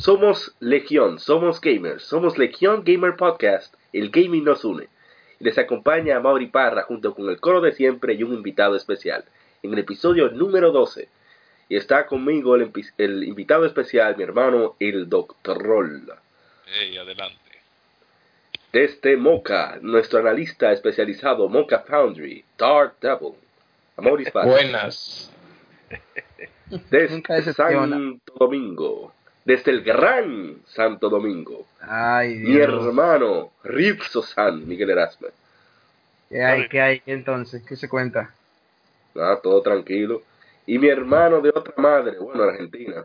Somos Legión, somos gamers, somos Legión Gamer Podcast, el gaming nos une. Les acompaña a Mauri Parra junto con el coro de siempre y un invitado especial, en el episodio número 12. Y está conmigo el, invitado especial, mi hermano, el Doctor Roll. Ey, adelante. Desde Mocha, nuestro analista especializado Mocha Foundry, Dark Devil. Amaury Parra. Buenas. Desde. Santo Domingo. Desde el gran Santo Domingo. Ay, Mi hermano, Rizzo San, Miguel Erasme. ¿Qué hay? ¿Qué hay entonces? ¿Qué se cuenta? Ah, todo tranquilo. Y mi hermano de otra madre, bueno, Argentina.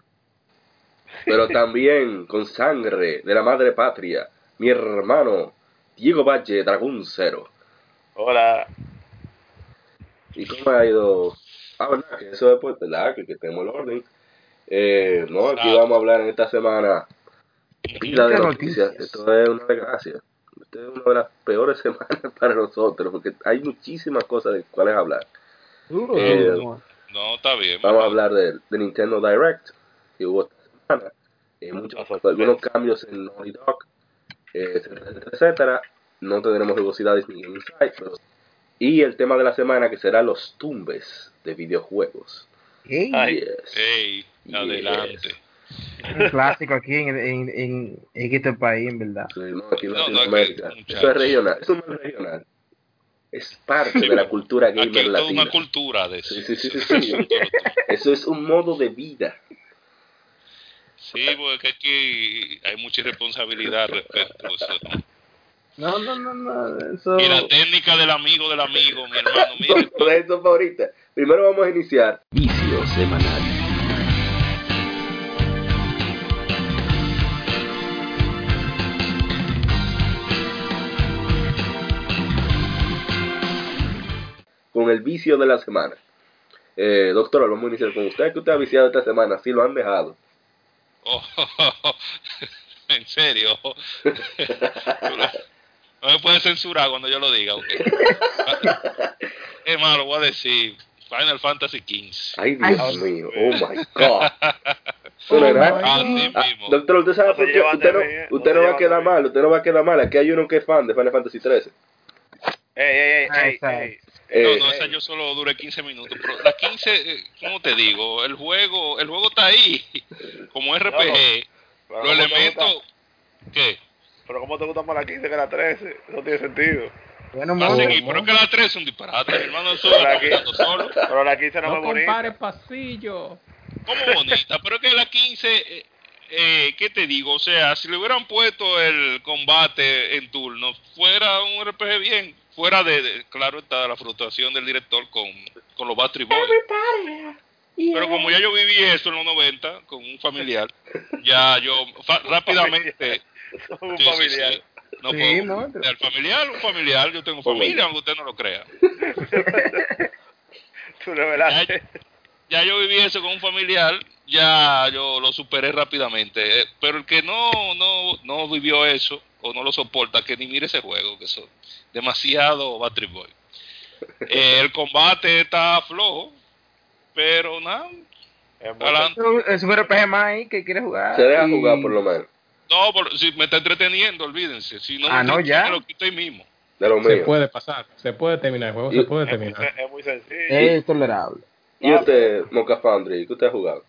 Pero también con sangre de la madre patria, mi hermano Diego Valle, Dragón Cero. Hola. ¿Y cómo ha ido? Ah, verdad, que eso después, ¿verdad? Que, que tenemos el orden. Eh, no, aquí Ah. vamos a hablar en esta semana pila de ¿Qué noticias. noticias? Esto es una desgracia. Esto es una de las peores semanas para nosotros, porque hay muchísimas cosas de cuales hablar. Duro, Eh, duro. No, está bien. Vamos a hablar de, de Nintendo Direct, que hubo esta semana. Eh, muchos, algunos cambios en Naughty Dog, eh, etcétera, etcétera, etcétera. No tendremos velocidades ni insight, pero... Y el tema de la semana que será los tumbes de videojuegos. Ey, Ay. Yes. Ey, Yes. adelante. un clásico aquí en, en, en, en este país, en verdad. Sí, no, aquí en No, no, Latinoamérica. aquí, Eso es regional. Eso no es regional. Es parte de la cultura Aquí gamer toda latina. una cultura de eso. Sí, sí, sí, sí, Eso sí. es un todo- Eso es un modo de vida. Sí, porque aquí hay mucha irresponsabilidad respecto a eso. ¿no? No, no, no, no. Eso. Y la técnica del amigo del amigo, mi hermano, mire. Todo eso para ahorita. Primero vamos a iniciar Vicio semanal. Con el vicio de la semana. Eh, doctora, vamos a iniciar con usted. ¿Qué usted ha viciado esta semana? Sí, lo han dejado. Oh, en serio. No me puede censurar cuando yo lo diga, ok. Es más, lo voy a decir. Final Fantasy XV. Ay, Dios Ay. mío. Oh, my God. Así Ah, doctor, usted sabe por qué usted no, usted no va a quedar mal, usted no va a quedar mal. Aquí hay uno que es fan de Final Fantasy 13. Ey, ey, ey, ey, exacto. ey. Eh, No, no, esa yo solo duré 15 minutos. Pero las 15, eh, ¿cómo te digo? El juego el juego está ahí. Como RPG. Pero Los ¿cómo te elementos. ¿Qué? Pero ¿cómo te gusta más la 15 que la 13? Eso tiene sentido. Bueno, Va a mo- seguir, pero que la 3 es un disparate. Mi hermano, eso Pero lo aquí- está solo. Pero la 15 no, No es bonita. compare pasillo. como bonita, pero es que la 15, eh, eh, ¿qué te digo? O sea, si le hubieran puesto el combate en turno, fuera un RPG bien, fuera de, de- claro está la frustración del director con, con los Battery Boys. Pero como ya yo viví eso en los 90 con un familiar, ya yo rápidamente... un sí, familiar. sí, no Sí, puedo- ¿no? del familiar, un familiar, yo tengo familia, aunque usted no lo crea. Tú revelaste. ya yo viví eso con un familiar, ya yo lo superé rápidamente. eh, Pero el que no, no, no vivió eso o no lo soporta, que ni mire ese juego, que son demasiado Battery Boy. Eh, el combate está flojo, pero nada. Es un RPG más ahí que quiere jugar. se deja y- jugar por lo menos. No, por- si me está entreteniendo, olvídense. Si no, Ah, no, ya. lo quito ahí mismo. De lo Se mío. puede pasar, se puede terminar el juego, Y- se puede Es muy, terminar. es muy sencillo. Es tolerable. ¿Y usted, Mocha Foundry, qué usted ha jugado?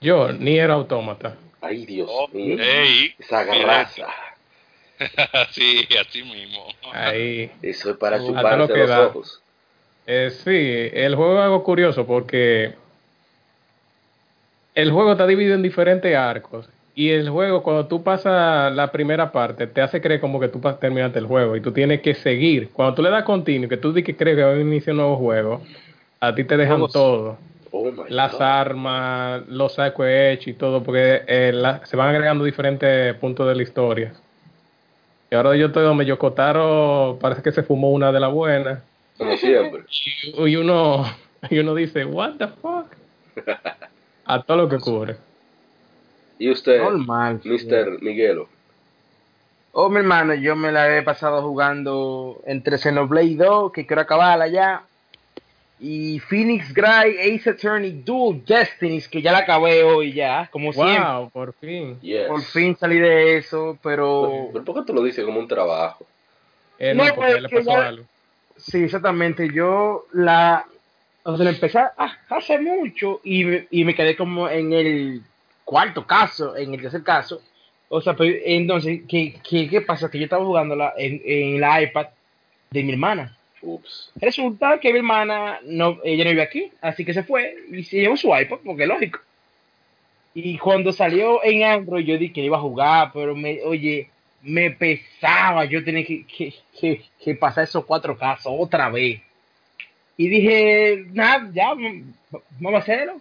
Yo, ni era autómata. Ay, Dios Oh, mío. Esa garraza. sí, así mismo. Ahí. Eso es para lo chuparse que los da. ojos. Eh, sí, el juego es algo curioso porque el juego está dividido en diferentes arcos. Y el juego, cuando tú pasas la primera parte, te hace creer como que tú terminaste el juego y tú tienes que seguir. Cuando tú le das continuo, que tú dices que crees que va a iniciar un nuevo juego, a ti te dejan todo. Oh las God. armas, los sacos hechos y todo, porque eh, la- se van agregando diferentes puntos de la historia. Y ahora yo estoy donde Yokotaro parece que se fumó una de las buenas. Como siempre. Y, y uno y uno dice, what the fuck? A todo lo que cubre. ¿Y usted, Normal. Mr. Miguelo? Oh, mi hermano, yo me la he pasado jugando entre Xenoblade 2, que quiero acabarla ya, y Phoenix Gray, Ace Attorney, Dual Destinies, que ya la acabé hoy ya, como siempre. Wow, por fin. Yes. Por fin salí de eso, pero... ¿Pero por qué tú lo dices como un trabajo? Eh, no, No, porque le pasó ya- algo. Sí, exactamente. Yo la... O sea, la empecé a- hace mucho y, me- y me quedé como en el cuarto caso, en el tercer caso. O sea, pues, entonces, ¿qué, qué, qué pasa? Que yo estaba jugándola en, en la iPad de mi hermana. Ups. Resulta que mi hermana no, ella no vive aquí, así que se fue y se llevó su iPad, porque es lógico. Y cuando salió en Android, yo dije que iba a jugar, pero me, oye, me pesaba, yo tenía que, que, que, que pasar esos cuatro casos otra vez. Y dije, nada, ya, vamos a hacerlo.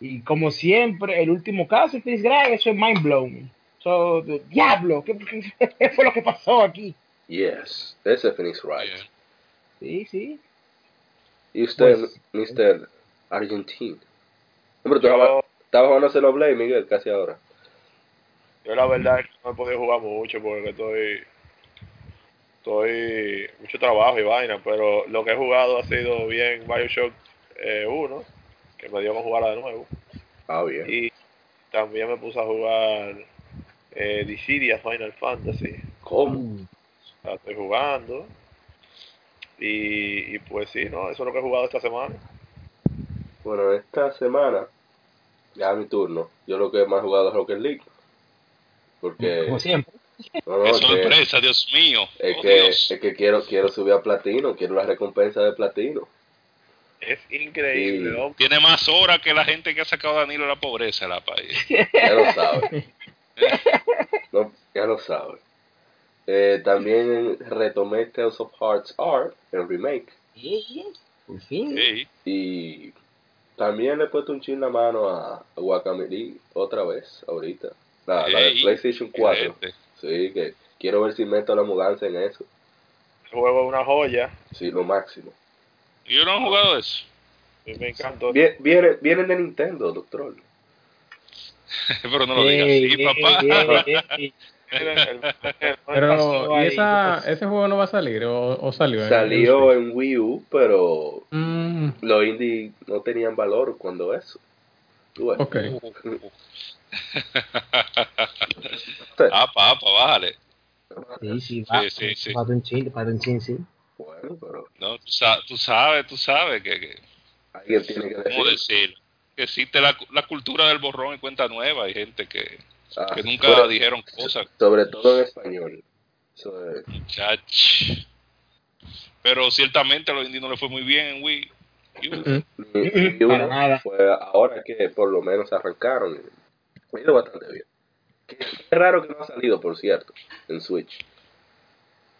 Y como siempre, el último caso, Chris Gray, eso es mind blowing. So, diablo, ¿qué, qué fue lo que pasó aquí? Yes. Ese es Phoenix Wright. Bien. Sí, sí. ¿Y usted, Pues- Mr. Argentine? Hombre, tú estabas jugando Xenoblade, Miguel, casi ahora. Yo la verdad es que no he podido jugar mucho porque estoy estoy mucho trabajo y vaina, pero lo que he jugado ha sido bien Bioshock eh, 1, que me dio con jugarla de nuevo. Ah, bien. Y también me puse a jugar eh, Dissidia Final Fantasy. ¿Cómo? La estoy jugando. Y, y pues sí, no, eso es lo que he jugado esta semana. Bueno, esta semana, ya mi turno, yo lo que más he jugado es Rocket League. Porque, Como siempre. no, no, es que, sorpresa, Dios mío. es Oh, que, Dios. es que quiero, quiero subir a platino, quiero la recompensa de platino. Es increíble, Sí. Tiene más horas que la gente que ha sacado a Danilo de la pobreza, la país. Ya lo sabe. No, ya lo sabe. Eh, también retomé Tales of Hearts R, el remake. Por fin. Ey, Y también le he puesto un chin la mano a Guacamole otra vez, ahorita. La, la de PlayStation 4. gente. Sí, que quiero ver si meto la mudanza en eso. El juego es una joya. Sí, lo máximo. Yo no he jugado eso. Me encantó. Vie- Viene, vienen de Nintendo, doctor. Pero no lo digas Ey, así, ey, papá. Pero, ¿y esa, ¿Qué ese juego no va a salir o, o salió? en- Salió en Wii U, pero Mm, los indie no tenían valor cuando eso. Tú ves. ok. Ah, papá, bájale. Sí, sí, va. Sí, sí, sí. Para un chin, para un chin, sí. Bueno, pero No, tú, sa- tú sabes, tú sabes que, que alguien tiene que ¿cómo decir. decir? Que existe la, la cultura del borrón y cuenta nueva. Hay gente que, Ah, que nunca dijeron cosas. Sobre todo en español. Muchach. Pero ciertamente a los indios no le fue muy bien en Wii. Uno para nada. Fue ahora que por lo menos arrancaron. Ha ido bastante bien. Qué, raro que no ha salido, por cierto, en Switch.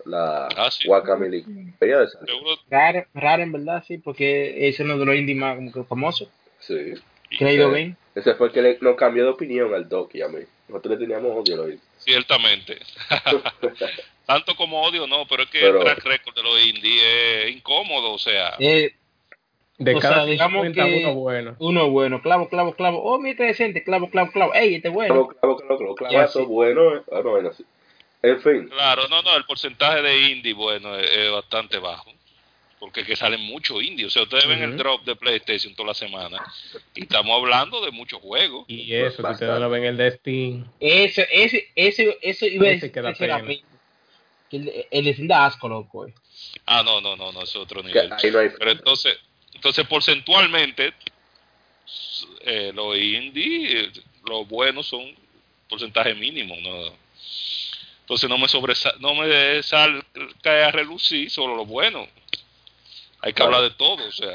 La Ah, sí. De. Seguro. Raro, raro en verdad, sí, porque ese es uno de los indies más como que famosos. Sí. Que le ha ido Sí. bien. Ese fue el que le, nos cambió de opinión al Doc y a mí. Nosotros le teníamos odio a los indies. Ciertamente. Tanto como odio, no, pero es que Pero- el track record de los indies es incómodo, o sea. Eh, De O cada sea, digamos 50 que- uno bueno. uno bueno, clavo, clavo, clavo. Oh, mira este decente, clavo, clavo, clavo. Ey, este bueno. Claro, claro, claro, claro, clavazo, sí. bueno. eh. Ah, no, bueno, sí. En fin, Claro, no, no, el porcentaje de indie, bueno, es, es bastante bajo. Porque que salen muchos indies. O sea, ustedes ven el drop de PlayStation toda la semana. Y estamos hablando de muchos juegos. Y eso, que ustedes lo ven el de Steam. Ese, ese, ese, ese iba a Ese decir que El, el de da asco, loco. eh. Ah, no, no, no, no, es otro nivel. ahí no hay. Pero entonces, entonces porcentualmente, eh, los indie, eh, los buenos son porcentaje mínimo. ¿no? Entonces no me sobresa no me sal, cae a relucir solo lo bueno. Hay que Claro. hablar de todo, o sea.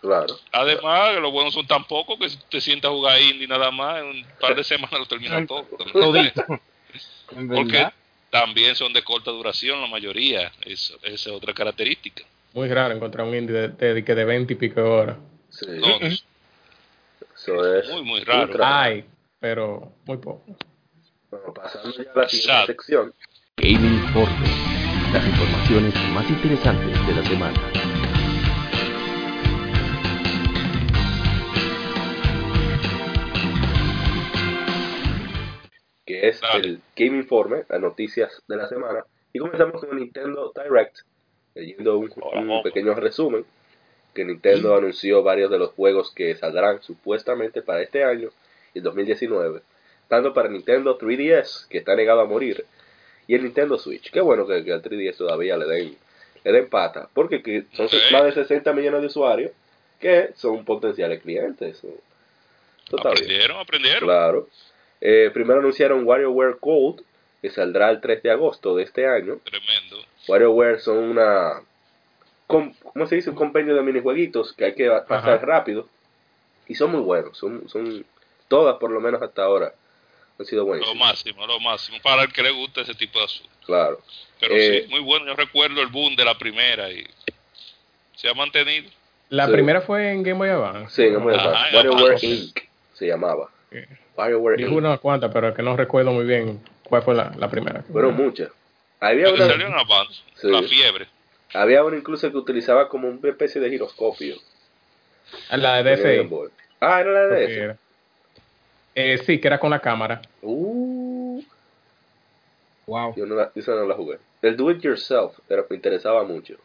Claro. Además, los buenos son tan pocos que si te sientas a jugar indie nada más, en un par de semanas lo terminas todo. Porque también son de corta duración la mayoría. Eso, esa es otra característica. Muy raro encontrar un indie de, de, de, que de 20 y pico de horas. Sí. No, Eso es Muy, muy raro. Hay, pero muy poco. Bueno, pasando ya a la siguiente sección. Gaming Informe. Las informaciones más interesantes de la semana. que es Dale. el Game Informe, las noticias de la semana. Y comenzamos con Nintendo Direct, leyendo un, un pequeño resumen, que Nintendo anunció varios de los juegos que saldrán supuestamente para este año y el 2019, tanto para Nintendo 3DS, que está negado a morir, y el Nintendo Switch. Qué bueno que, que al 3DS todavía le den, le den pata, porque que son más de 60 millones de usuarios que son potenciales clientes. Aprendieron, aprendieron. Claro. Eh, primero anunciaron WarioWare Gold, que saldrá el 3 de agosto de este año. Tremendo. WarioWare son una... ¿Cómo se dice? Un compendio de minijueguitos que hay que pa- pasar Ajá. rápido. Y son muy buenos. Son, son Todas, por lo menos hasta ahora, han sido Lo buenísimas. máximo, lo máximo. Para el que le gusta ese tipo de asuntos. Claro. Pero Eh, sí, muy bueno. Yo recuerdo el boom de la primera y se ha mantenido. La Sí. primera fue en Game Boy Advance. Sí, no me Ajá, acuerdo. en WarioWare Advance. Inc. se llamaba. Sí. WarioWare Dijo Inc. unas cuantas, pero que no recuerdo muy bien cuál fue la, la primera. Fueron muchas. Había una, salió en Advance, Sí. la fiebre. había una incluso que utilizaba como una especie de giroscopio. Ah, La de en Game DSi. Boy. Ah, era la de era. Eh, sí, que era con la cámara. Uh, Wow. yo no la, esa no la jugué. El do it yourself era- me interesaba mucho.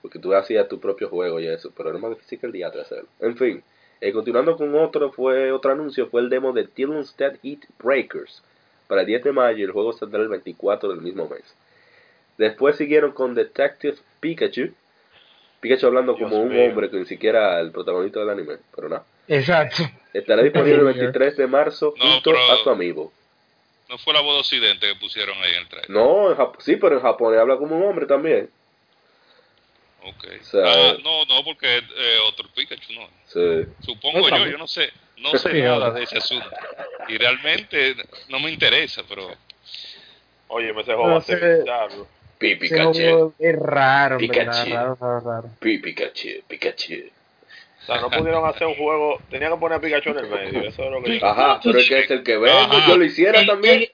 Porque tú hacías tu propio juego y eso, pero era más difícil que el día de hacerlo. En fin, eh, continuando con otro, fue otro anuncio, fue el demo de Dylan's Dead Eat Breakers. Para el 10 de mayo y el juego saldrá el 24 del mismo mes. Después siguieron con Detective Pikachu. Pikachu hablando Dios como un hombre que ni siquiera el protagonista del anime, pero no. Exacto. Estará disponible el Weird. 23 de marzo No, junto a su amigo. No fue la voz de Occidente que pusieron ahí en el trailer. No, en Jap- sí, pero en japonés habla como un hombre también. Ok. O sea, ah, no, no, porque eh, otro Pikachu, no. Sí. Supongo yo, yo no sé, no sé nada de ese asunto. Y realmente no me interesa, pero Oye, me se juego No Pikachu. es raro, Pikachu. Raro, raro, raro. Pi Pikachu. Pikachu. O sea, no pudieron hacer un juego. Tenían que poner a Pikachu en el medio. Eso es lo que yo- Ajá, pero es que es el que. Ajá. Yo lo hiciera Eh, también. eh,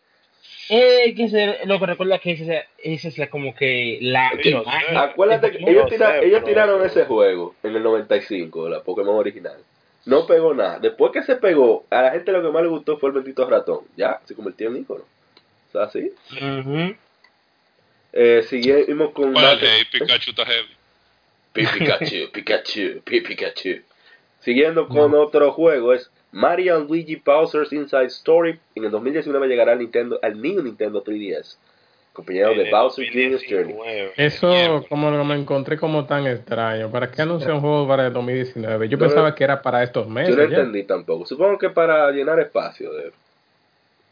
eh, que se, lo que recuerda que esa, esa es la, como que la Sí, imagen. Acuérdate que ellos, lo tira- sé, ellos pero- tiraron ese juego en el 95, la Pokémon original. No pegó nada. Después que se pegó, a la gente lo que más le gustó fue el bendito ratón. Ya, se convirtió en ícono. O sea, así. Ujú. Eh, seguimos con... ¿cuál es Mario- el de Pikachu está heavy? Pi Pikachu, Pikachu, Pi Pikachu. Siguiendo con otro juego es Mario and Luigi Bowser's Inside Story. En el 2019 llegará al Nintendo, al New Nintendo 3DS, acompañado de Bowser Jr.'s Journey. 2019. Eso como lo me encontré como tan extraño. ¿Para qué anunciar un juego para el 2019? Yo No, pensaba que era para estos meses. Yo no ya. entendí tampoco. Supongo que para llenar espacio. De...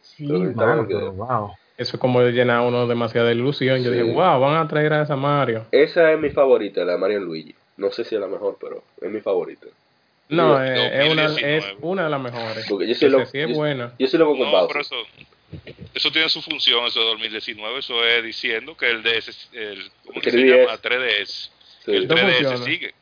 Sí, pero wow. Eso es como llenar uno demasiada ilusión. Yo dije, wow, van a traer a esa Mario. Esa es mi favorita, la de Mario Luigi. No sé si es la mejor, pero es mi favorita. No, eh, es, una, 2019. es una de las mejores. Porque yo soy Ese loco. sí es yo, buena. yo soy loco con No, Bowser. pero eso, eso tiene su función, eso de 2019, eso es diciendo que el DS, el, ¿cómo que se 3DS. llama? 3DS. Sí. El No 3DS funciona. sigue.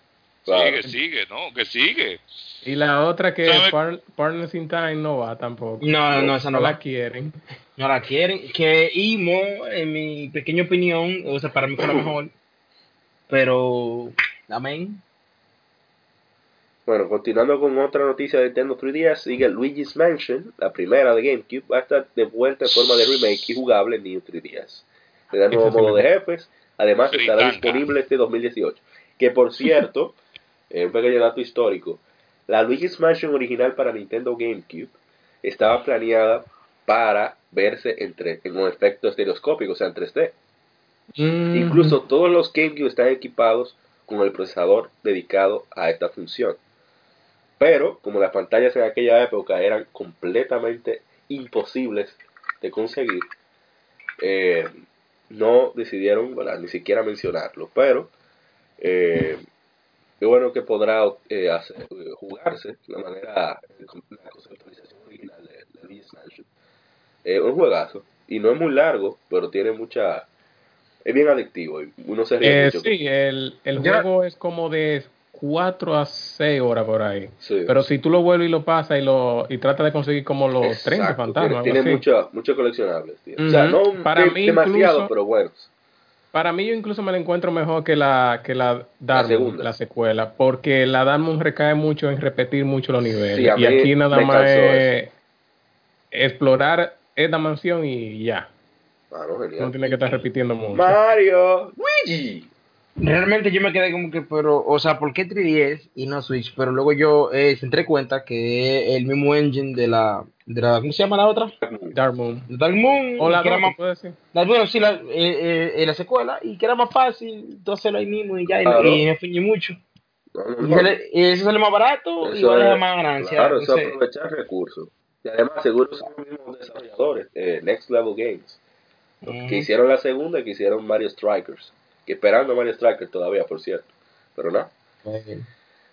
Claro. Sigue, sigue, no, que sigue. Y la otra que ¿Sabe? Par- Partners in Time no va tampoco. No, no, esa no la va. quieren. No la quieren. Que Imo, en mi pequeña opinión, o sea, para mí fue la mejor. Pero, amén. Bueno, continuando con otra noticia de Nintendo 3DS, sigue Luigi's Mansion, la primera de GameCube, va a estar de vuelta en forma de remake y jugable en New 3DS. Le da nuevo modo de jefes, además estará Fritanga. disponible este 2018. Que por cierto, eh, un pequeño dato histórico, la Luigi's Mansion original para Nintendo GameCube estaba planeada para verse en, tre- en un efecto estereoscópico, o sea, en 3D. Mm, Incluso todos los GameCube están equipados con el procesador dedicado a esta función. Pero, como las pantallas en aquella época eran completamente imposibles de conseguir, eh, no decidieron ¿verdad? ni siquiera mencionarlo. Pero, eh, qué bueno que podrá eh, hacer- eh, jugarse de la manera, eh, la conceptualización original de, de. Eh, un juegazo. Y no es muy largo, pero tiene mucha... Es bien adictivo y uno se ríe eh, mucho. sí, el, el juego es como de 4 a 6 horas por ahí. Sí. Pero si tú lo vuelves y lo pasas y lo y tratas de conseguir como los 30 Exacto, fantasmas. Tiene, tiene así. mucho- muchos coleccionables, tío. O sea, no Para de- mí demasiado, incluso- pero buenos. Para mí yo incluso me la encuentro mejor que la que la la secuela, porque la Dark Moon recae mucho en repetir mucho los niveles. Sí, y aquí nada más es explorar esta mansión y ya. Ah, no, No genial. tiene que estar repitiendo mucho. Mario, Luigi. Realmente yo me quedé como que, pero, o sea, ¿por qué 3DS y no Switch? Pero luego yo eh, se entré cuenta que es el mismo engine de la, de la, ¿cómo se llama la otra? Dark Moon. Dark Moon. O la que era más, ¿tú puedes decir? la- bueno, sí, la, eh, eh, eh, la secuela, y que era más fácil, tú hacerlo ahí mismo y ya, y, Claro. y me fui mucho. No, Y, sale- y eso sale más barato y Eso va a dejar es- más ganancia. Claro, eso aprovechar recursos. Y además, seguro son los mismos desarrolladores, eh, Next Level Games, que hicieron la segunda y que hicieron Mario Strikers. Que esperando Mario Strikers todavía, por cierto. Pero no. Eh,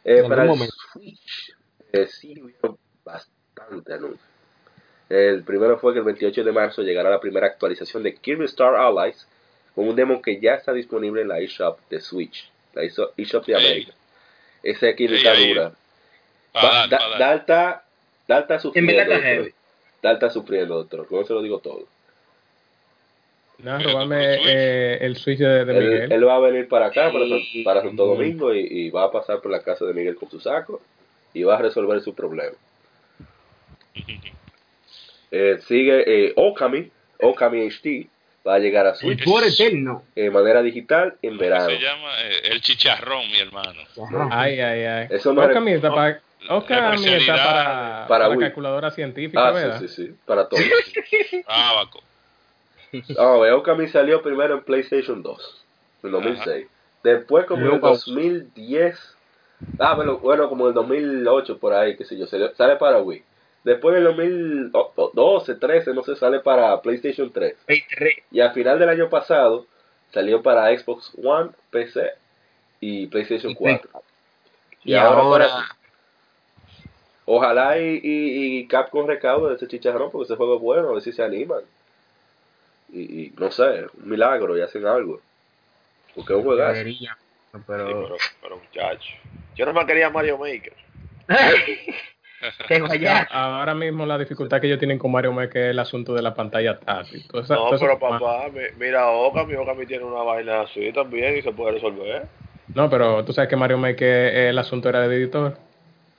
Eh, para el momento. Switch, eh, sí hubieron bastante anuncios. El primero fue que el 28 de marzo llegará la primera actualización de Kirby Star Allies con un demo que ya está disponible en la eShop de Switch, la eShop eShop de. América. Ese aquí Ey, está dura. Da- pa' dar. Dalta, Dalta En sufriendo. verdad está doctor. heavy. Dalta sufriendo, doctor. Con eso lo digo todo. Pero robarme eh, el Switch de, de Él, Miguel. él va a venir para acá, para, Santo Domingo, y, y va a pasar por la casa de Miguel con su saco y va a resolver su problema. Eh, sigue eh, Okami, Okami HD, va a llegar a Switch por eterno. de manera digital en verano. Se llama eh, el chicharrón, mi hermano. Ay, ay, ay. Eso me Okami está para, Okami está para, para para calculadora científica, Ah, ¿verdad? sí, sí, sí, para todo. Abaco. Vamos a ver, Okami salió primero en PlayStation 2, en 2006. Después, como en el Luego- 2010, ah, bueno, bueno, como en el 2008, por ahí, qué sé yo, sale, sale para Wii. Después en el 2012, 13, no sé, sale para PlayStation 3. P3. Y al final del año pasado salió para Xbox One, PC y PlayStation Y 4. Y ahora, para- Ojalá y, y, y Capcom recaude de ese chicharrón porque ese juego es bueno, a ver si se animan. Y, y no sé, un milagro y hacen algo. Porque es un juegazo. debería. Sí, Pero, pero, pero muchacho. Yo no me quería Mario Maker. Ahora mismo la dificultad que ellos tienen con Mario Maker es el asunto de la pantalla táctil. No, todo pero papá, mi- mira Okami, Okami tiene una vaina así también y se puede resolver. No, pero tú sabes que Mario Maker eh, el asunto era de editor.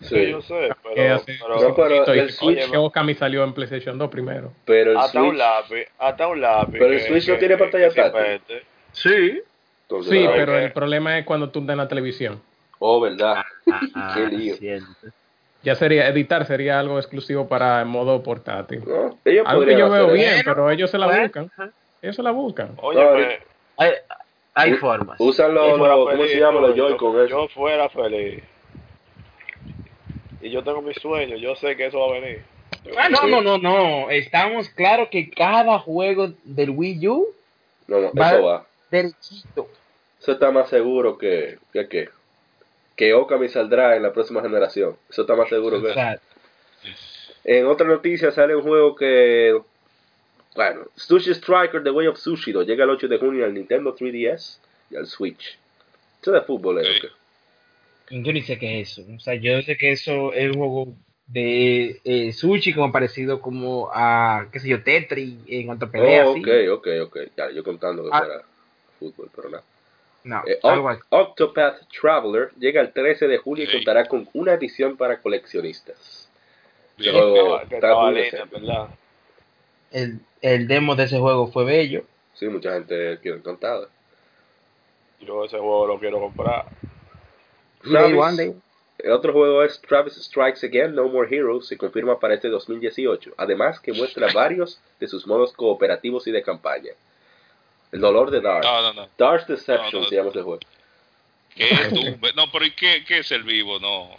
Sí, yo sé, pero, hace- pero, No, pero y el Switch- que Okami salió en PlayStation 2 primero. Pero el hasta un Switch, lápiz, hasta un lápiz. Pero el Switch no tiene pantalla táctil. Sí. entonces, Sí, ah, pero el problema es cuando tú en la televisión. Oh, verdad. Ah, Qué lío. Ya sería, editar sería algo exclusivo para el modo portátil. ¿No? Ellos Algo que yo veo bien, pero ellos se la Bueno. buscan. Ellos se la buscan. Óyeme, Hay, hay U- formas. Usan los, ¿cómo se llama? Los Joy-Con yo fuera feliz. Y yo tengo mis sueños, yo sé que eso va a venir. Ah, no, no, no, no. Estamos claros que cada juego del Wii U, No, no, Va- eso va. derechito. Eso está más seguro que, que, que, que Okami saldrá en la próxima generación. Eso está más seguro que En otra noticia sale un juego que, bueno, Sushi Striker The Way of Sushido llega el 8 de junio al Nintendo 3DS y al Switch. Eso de fútbol, ¿eh? Sí. ¿o qué? Yo ni sé qué es eso. O sea, yo sé que eso es un juego de eh, sushi como parecido como a, qué sé yo, Tetris en cuanto a pelea. Oh, así. ok, ok, ok. Ya, yo contando que Ah. fuera fútbol, pero nada. No, Eh, algo Oc- así. Octopath Traveler llega el 13 de julio y contará con una edición para coleccionistas. Bien. Pero- que está. El, el demo de ese juego fue bello. Sí, mucha gente quedó encantada. Yo ese juego lo quiero comprar. Travis- One Day. El otro juego es Travis Strikes Again, No More Heroes, se confirma para este 2018. Además que muestra varios de sus modos cooperativos y de campaña. El dolor de Dark. No, no, no. Dark's Deception No, no. se llama ese juego. ¿Qué tú? No, pero ¿y qué, qué es el vivo? No.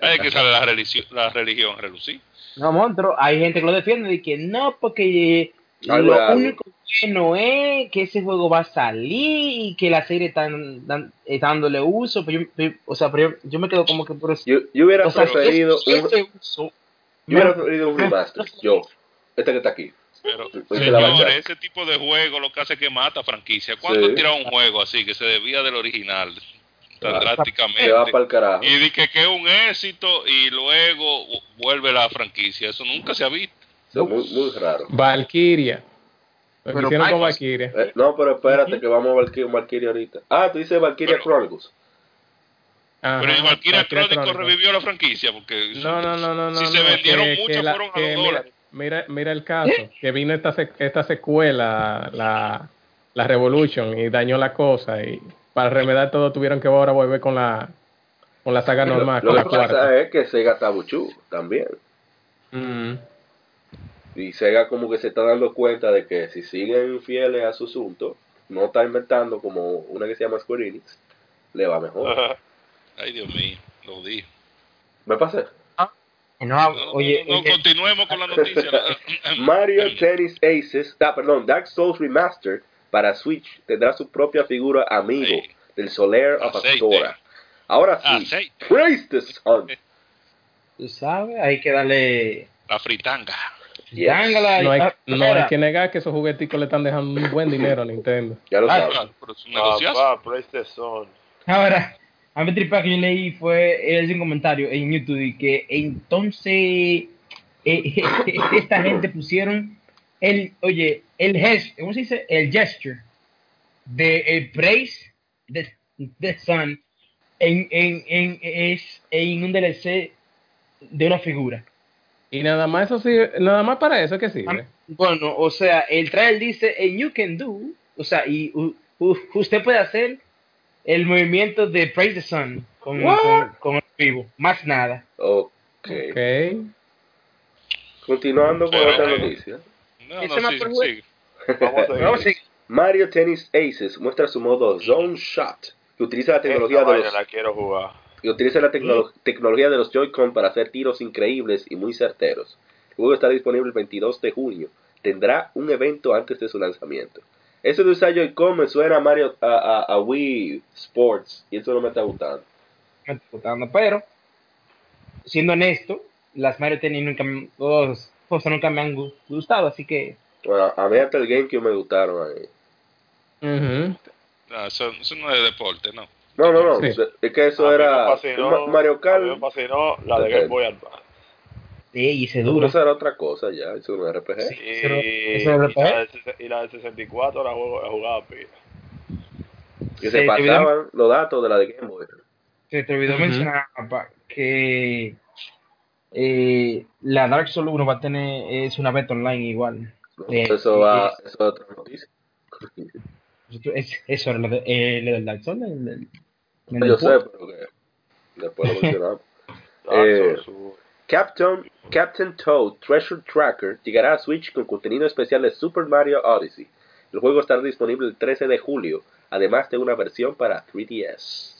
Hay que sale la religión, la religión relucir. No, monstruo, hay gente que lo defiende y que no, porque Algo lo algo. único bueno es que ese juego va a salir y que la serie está, dándole uso. Pero yo, pero- o sea, pero yo, yo me quedo como que por eso. Yo, yo hubiera o sea, preferido ese- un, ese uso. yo hubiera preferido un remaster. Yo. Este que está aquí. Pero, señores, ese tipo de juego lo que hace es que mata franquicia. ¿Cuándo Sí. tirado un juego así que se debía del original? tan Claro. drásticamente. Se va para el carajo. Y di que, que es un éxito y luego vuelve la franquicia. Eso nunca se ha visto. Muy, muy raro. Valkyria. Lo que Pero hicieron con Valkyria. Eh, no, pero espérate que vamos a Valkyria, Valkyria ahorita. Ah, tú dices Valkyria Pero- Chronicles. Ajá, Pero el Valkyria Valkyria Chronicle Chronicles. revivió la franquicia porque No, no, no, no, no. si se no, vendieron que- muchas que fueron a que los mira, dólares. mira, mira el caso, que vino esta, sec- esta secuela, la, la Revolution, y dañó la cosa, y para remediar todo tuvieron que ahora volver con la con la saga normal, Lo con que la cuarta. pasa es que Sega está buchú también. Mm. Y Sega como que se está dando cuenta de que si siguen fieles a su asunto, no está inventando como una que se llama Square Enix, le va mejor. Ay, Dios mío, lo dije. ¿Me pasé? No, No, no, oye, no, oye, continuemos con la noticia. Mario Tennis Aces, ah, perdón, Dark Souls Remastered para Switch tendrá su propia figura amigo Ay. del Soler of. Astora. Ahora sí, Aceite. praise the sun. tú sabes, hay que darle... La fritanga. Dángala, No hay, ah, no hay que negar que esos jugueticos le están dejando un buen dinero a Nintendo. Ya lo Ah, sabes. Claro, pero es un PlayStation. Ahora, a mí tripa que yo leí fue es un comentario en YouTube y que entonces eh, esta gente pusieron el, oye, el gest, ¿cómo se dice? El gesture de el praise de, de Sun en, en, en, es, en un DLC de una figura. Y nada más eso sí, nada más para eso que sirve. Bueno, o sea, el trailer dice, and you can do, o sea, y u- u- usted puede hacer el movimiento de Praise the Sun con, con, con el vivo, más nada. Ok. Continuando con otra noticia. No, no. Vamos a. Vamos a. Mario Tennis Aces muestra su modo Zone Shot, que utiliza la tecnología Esta de los la quiero jugar. Que utiliza la tecno- tecnología de los Joy-Con para hacer tiros increíbles y muy certeros. El juego está disponible el 22 de junio. Tendrá un evento antes de su lanzamiento. Eso de usar Joy-Con me suena a Mario a, a- a Wii Sports y eso no me está gustando. me está gustando, pero siendo honesto, las Mario Tennis nunca, me- los nunca me han gu- gustado, así que Bueno, a mí hasta el GameCube me gustaron. ahí. Ujú. No, eso, eso no es deporte, no. No, no, no. Sí. Es que eso A mí me era fascinó- Mario A mí Kart. me fascinó la de. Game Boy Advance. sí, y se Pero dura. eso era otra cosa ya. Eso no es RPG. Sí. Y, Pero, y ¿eso es la RPG? de, y la de 64 la, juego, la jugaba pila. Que Sí, se te pasaban los datos de la de Game Boy. Se te olvidó mencionar papá, que eh, la Dark Souls 1 va a tener es una beta online igual. ¿no? Eh, eso va, es- eso es otra noticia. Es, eso era lo, de, eh, lo del Dark Souls. el- el- el- Yo sé, pero que después lo mencionamos. Eh, Captain, Captain Toad Treasure Tracker llegará a Switch con contenido especial de Super Mario Odyssey. El juego estará disponible el 13 de julio, además de una versión para 3DS.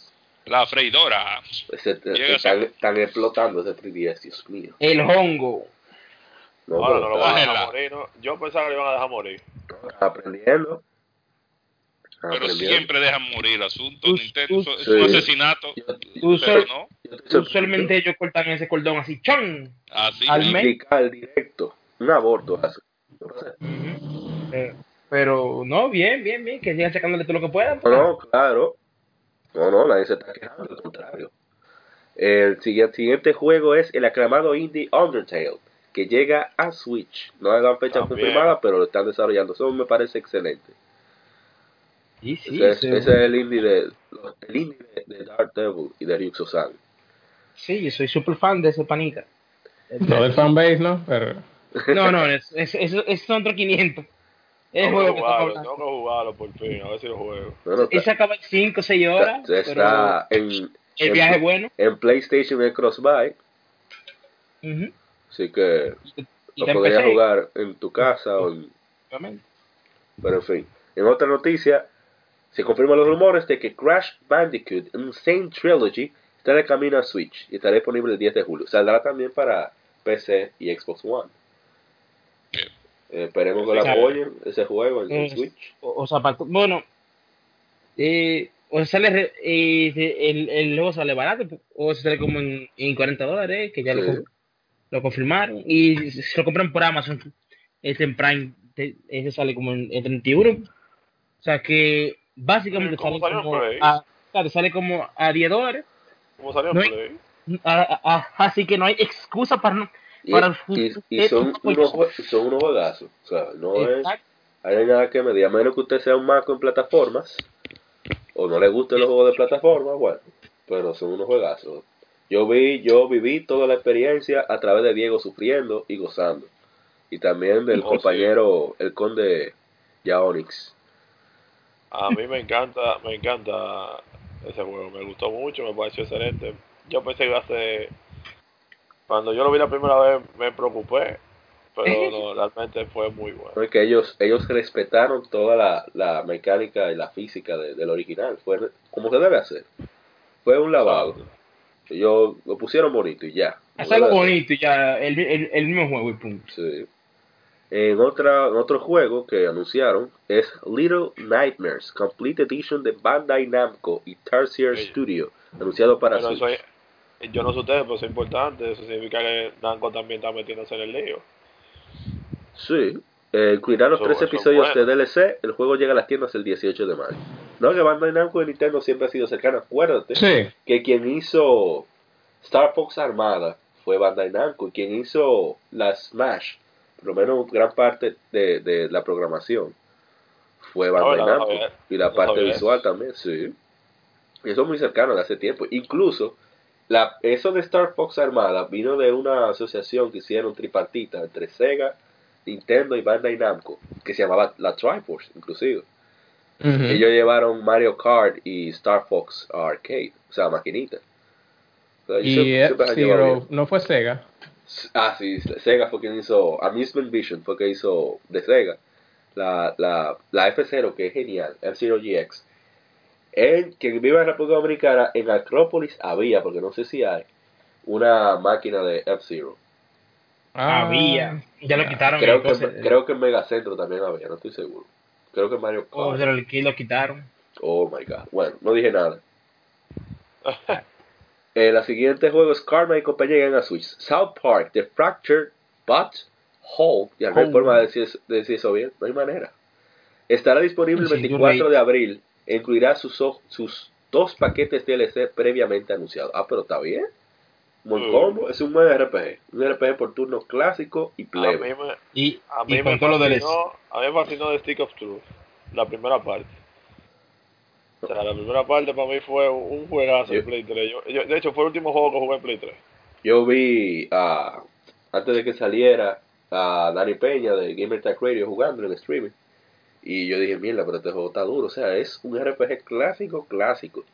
La freidora. A están, explotando ese 3DS, Dios mío. el hongo. No, Ahora no lo van a dejar morir, ¿no? Yo pensaba que lo iban a dejar morir. aprendiendo. Pero siempre dejan morir el asunto. Us- Nintendo, us- eso es Sí. un asesinato. Pero no. Usualmente ellos cortan ese cordón así, ¡chon! Así. Al. Clicar directo. Un aborto. Eh, pero no, bien, bien, bien, que sigan sacándole todo lo que puedan. No, no, claro. No, no, nadie se está quejando, al contrario. El siguiente, siguiente juego es el aclamado indie Undertale, que llega a Switch. No hay dan fecha confirmada, pero lo están desarrollando. Eso me parece excelente. Sí, sí, ese, es, sí. ese es el indie de, el indie de, de Dark Devil y de Ryuk Sosan. Sí, yo soy súper fan de ese panita. No del fanbase, ¿no? Pero No, no, es, es, es, es otros 500. Es Tengo juego que jugarlo, tengo que jugarlo por fin, a ver si lo juego. No, no, Él se está, acaba en 5 o 6 horas. está- está en, pero en- el viaje es bueno. en PlayStation y en Crossbuy, así que Y lo podrías jugar en tu casa o en. Pero en fin, en otra noticia, se confirman los rumores de que Crash Bandicoot Insane Trilogy está de camino a Switch y estará disponible el 10 de julio. Saldrá también para PC y Xbox One. Eh, esperemos que lo apoyen ese juego en. Switch. O, o sea, para bueno, eh, o sale, eh, el, el juego sale barato, o sale como en, en 40 dólares, que ya lo, Sí. con- lo confirmaron. Y si lo compran por Amazon, este en Prime, ese sale como en, en 31. O sea que básicamente ¿Cómo sale como a, te sale como a 10 dólares. ¿Cómo salió No en hay- Play? Así que no hay excusa para no. Para- y- y eh, son, unos, son unos juegazos. O sea, no es, hay nada que medir. A menos que usted sea un maco en plataformas, o no le gusten los juegos de plataformas, bueno, pero son unos juegazos. Yo vi, yo viví toda la experiencia a través de Diego sufriendo y gozando. Y también del Oh, sí. compañero, el conde Yaonix. A mí me encanta, me encanta ese juego, me gustó mucho, me pareció excelente. Yo pensé que iba a ser, cuando yo lo vi la primera vez me preocupé, pero no, realmente fue muy bueno. ¿no? que ellos, ellos respetaron toda la, la mecánica y la física de- del original. Fue como se debe hacer. Fue un lavado. Ellos lo pusieron bonito y ya. Debe bonito y ya, el, el, el mismo juego y punto. Sí. En, otra, en otro juego que anunciaron es Little Nightmares Complete Edition de Bandai Namco y Tarsier Sí. Studio, anunciado para Bueno, eso Switch. es- yo no sé ustedes, pero eso es importante, eso significa que Namco también está metiéndose en el lío. Sí. Eh, incluirá los Eso- tres eso episodios bueno. de DLC. El juego llega a las tiendas el 18 de mayo. No, que Bandai Namco y Nintendo siempre ha sido cercano. Acuérdate Sí. que quien hizo Star Fox Armada fue Bandai Namco y quien hizo la Smash, por lo menos gran parte de, de la programación, fue Bandai no, no Namco. y la no parte visual eso. también, sí. Y eso es muy cercano de hace tiempo. Incluso, la, eso de Star Fox Armada vino de una asociación que hicieron tripartita entre Sega, Nintendo y Bandai Namco, que se llamaba la Triforce, inclusive. Ellos llevaron Mario Kart y Star Fox Arcade, o sea, maquinita. O sea, ellos Y F-Zero bien. no fue Sega. Ah, sí, Sega fue quien hizo, Amusement Vision fue que hizo de Sega, la, la, la F0, que es genial, F0 GX. En quien vive en República Dominicana, en Acrópolis había, porque no sé si hay, una máquina de F0. Ah, Había. Ya lo quitaron. Creo el que, cosa- creo que en Megacentro también había, no estoy seguro. Creo que en Mario Oh, Kart. lo, que lo quitaron. Oh my god. Bueno, no dije nada. Eh, la siguiente juego es Karma y compañía llegan a Switch. South Park, The Fractured But Whole. Ya no hay forma de decir, de decir eso bien, no hay manera. Estará disponible el Sí, 24 yo leí. de abril e incluirá sus, sus dos paquetes DLC previamente anunciados. Ah, pero está bien. Buen Mm. combo. Es un buen RPG. Un RPG por turno clásico y A mí plebe. me, Y, a y mí me lo fascinó, a mí me fascinó The Stick of Truth, la primera parte. O sea, la primera parte para mí fue un juegazo Yo- en Play 3. Yo- yo- de hecho, fue el último juego que jugué en Play 3. Yo vi a antes de que saliera a Dani Peña de Gamer Tag Radio jugando en el streaming. Y yo dije, mierda, pero este juego está duro. O sea, es un RPG clásico, clásico.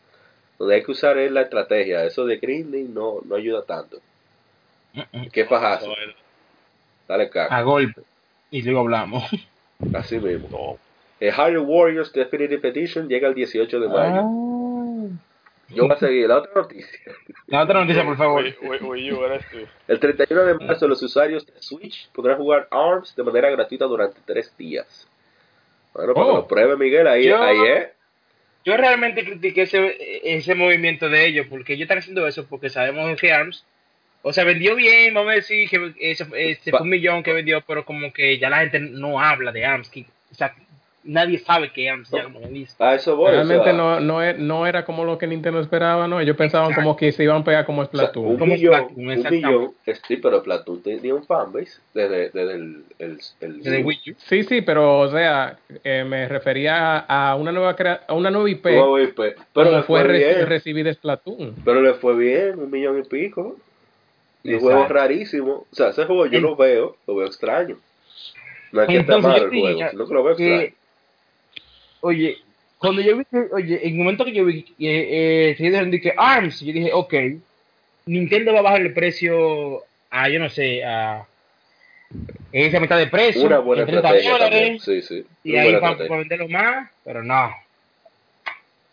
Donde hay que usar es la estrategia. Eso de grinding no, no ayuda tanto. Qué era- Dale caca. a golpe. Y luego hablamos. Así mismo. No, El Hyrule Warriors Definitive Edition llega el 18 de mayo. Ah. Yo voy a seguir la otra noticia. La otra noticia, por favor. El 31 de marzo los usuarios de Switch podrán jugar ARMS de manera gratuita durante tres días. Bueno, para que Oh. lo pruebe Miguel, ahí, Yo- ahí es. Yo realmente critiqué ese, ese movimiento de ellos, porque ellos están haciendo eso porque sabemos que ARMS, o sea, vendió bien, vamos a decir que ese, ese Pa- fue un millón que vendió, pero como que ya la gente no habla de ARMS, que, o sea, nadie sabe que ARMS ya como dice. A eso voy. o Realmente sea, no, no, e- no era como lo que Nintendo esperaba, ¿no? Ellos pensaban Exacto. como que se iban a pegar como o sea, Splatoon. un Como millón, Splatoon, un exactamente. millón, sí, pero Platoon tenía un fanbase desde, desde el, el, el- De Wii U. Sí, sí, pero o sea, eh, me refería a una nueva crea- a una nueva IP nuevo IP. Pero le fue fue recibida Splatoon. pero le fue bien, un millón y pico. Y un juego rarísimo. O sea, ese juego yo lo veo, lo veo extraño. No es que malo yo el juego, sino que lo veo extraño. Oye, cuando yo vi que, oye, en el momento que yo vi que eh, se dijeron de que ARMS, yo dije, ok, Nintendo va a bajar el precio a, yo no sé, a esa mitad de precio, Una buena en 30 estrategia dólares. Sí, sí. y Una ahí para, venderlo más, pero no.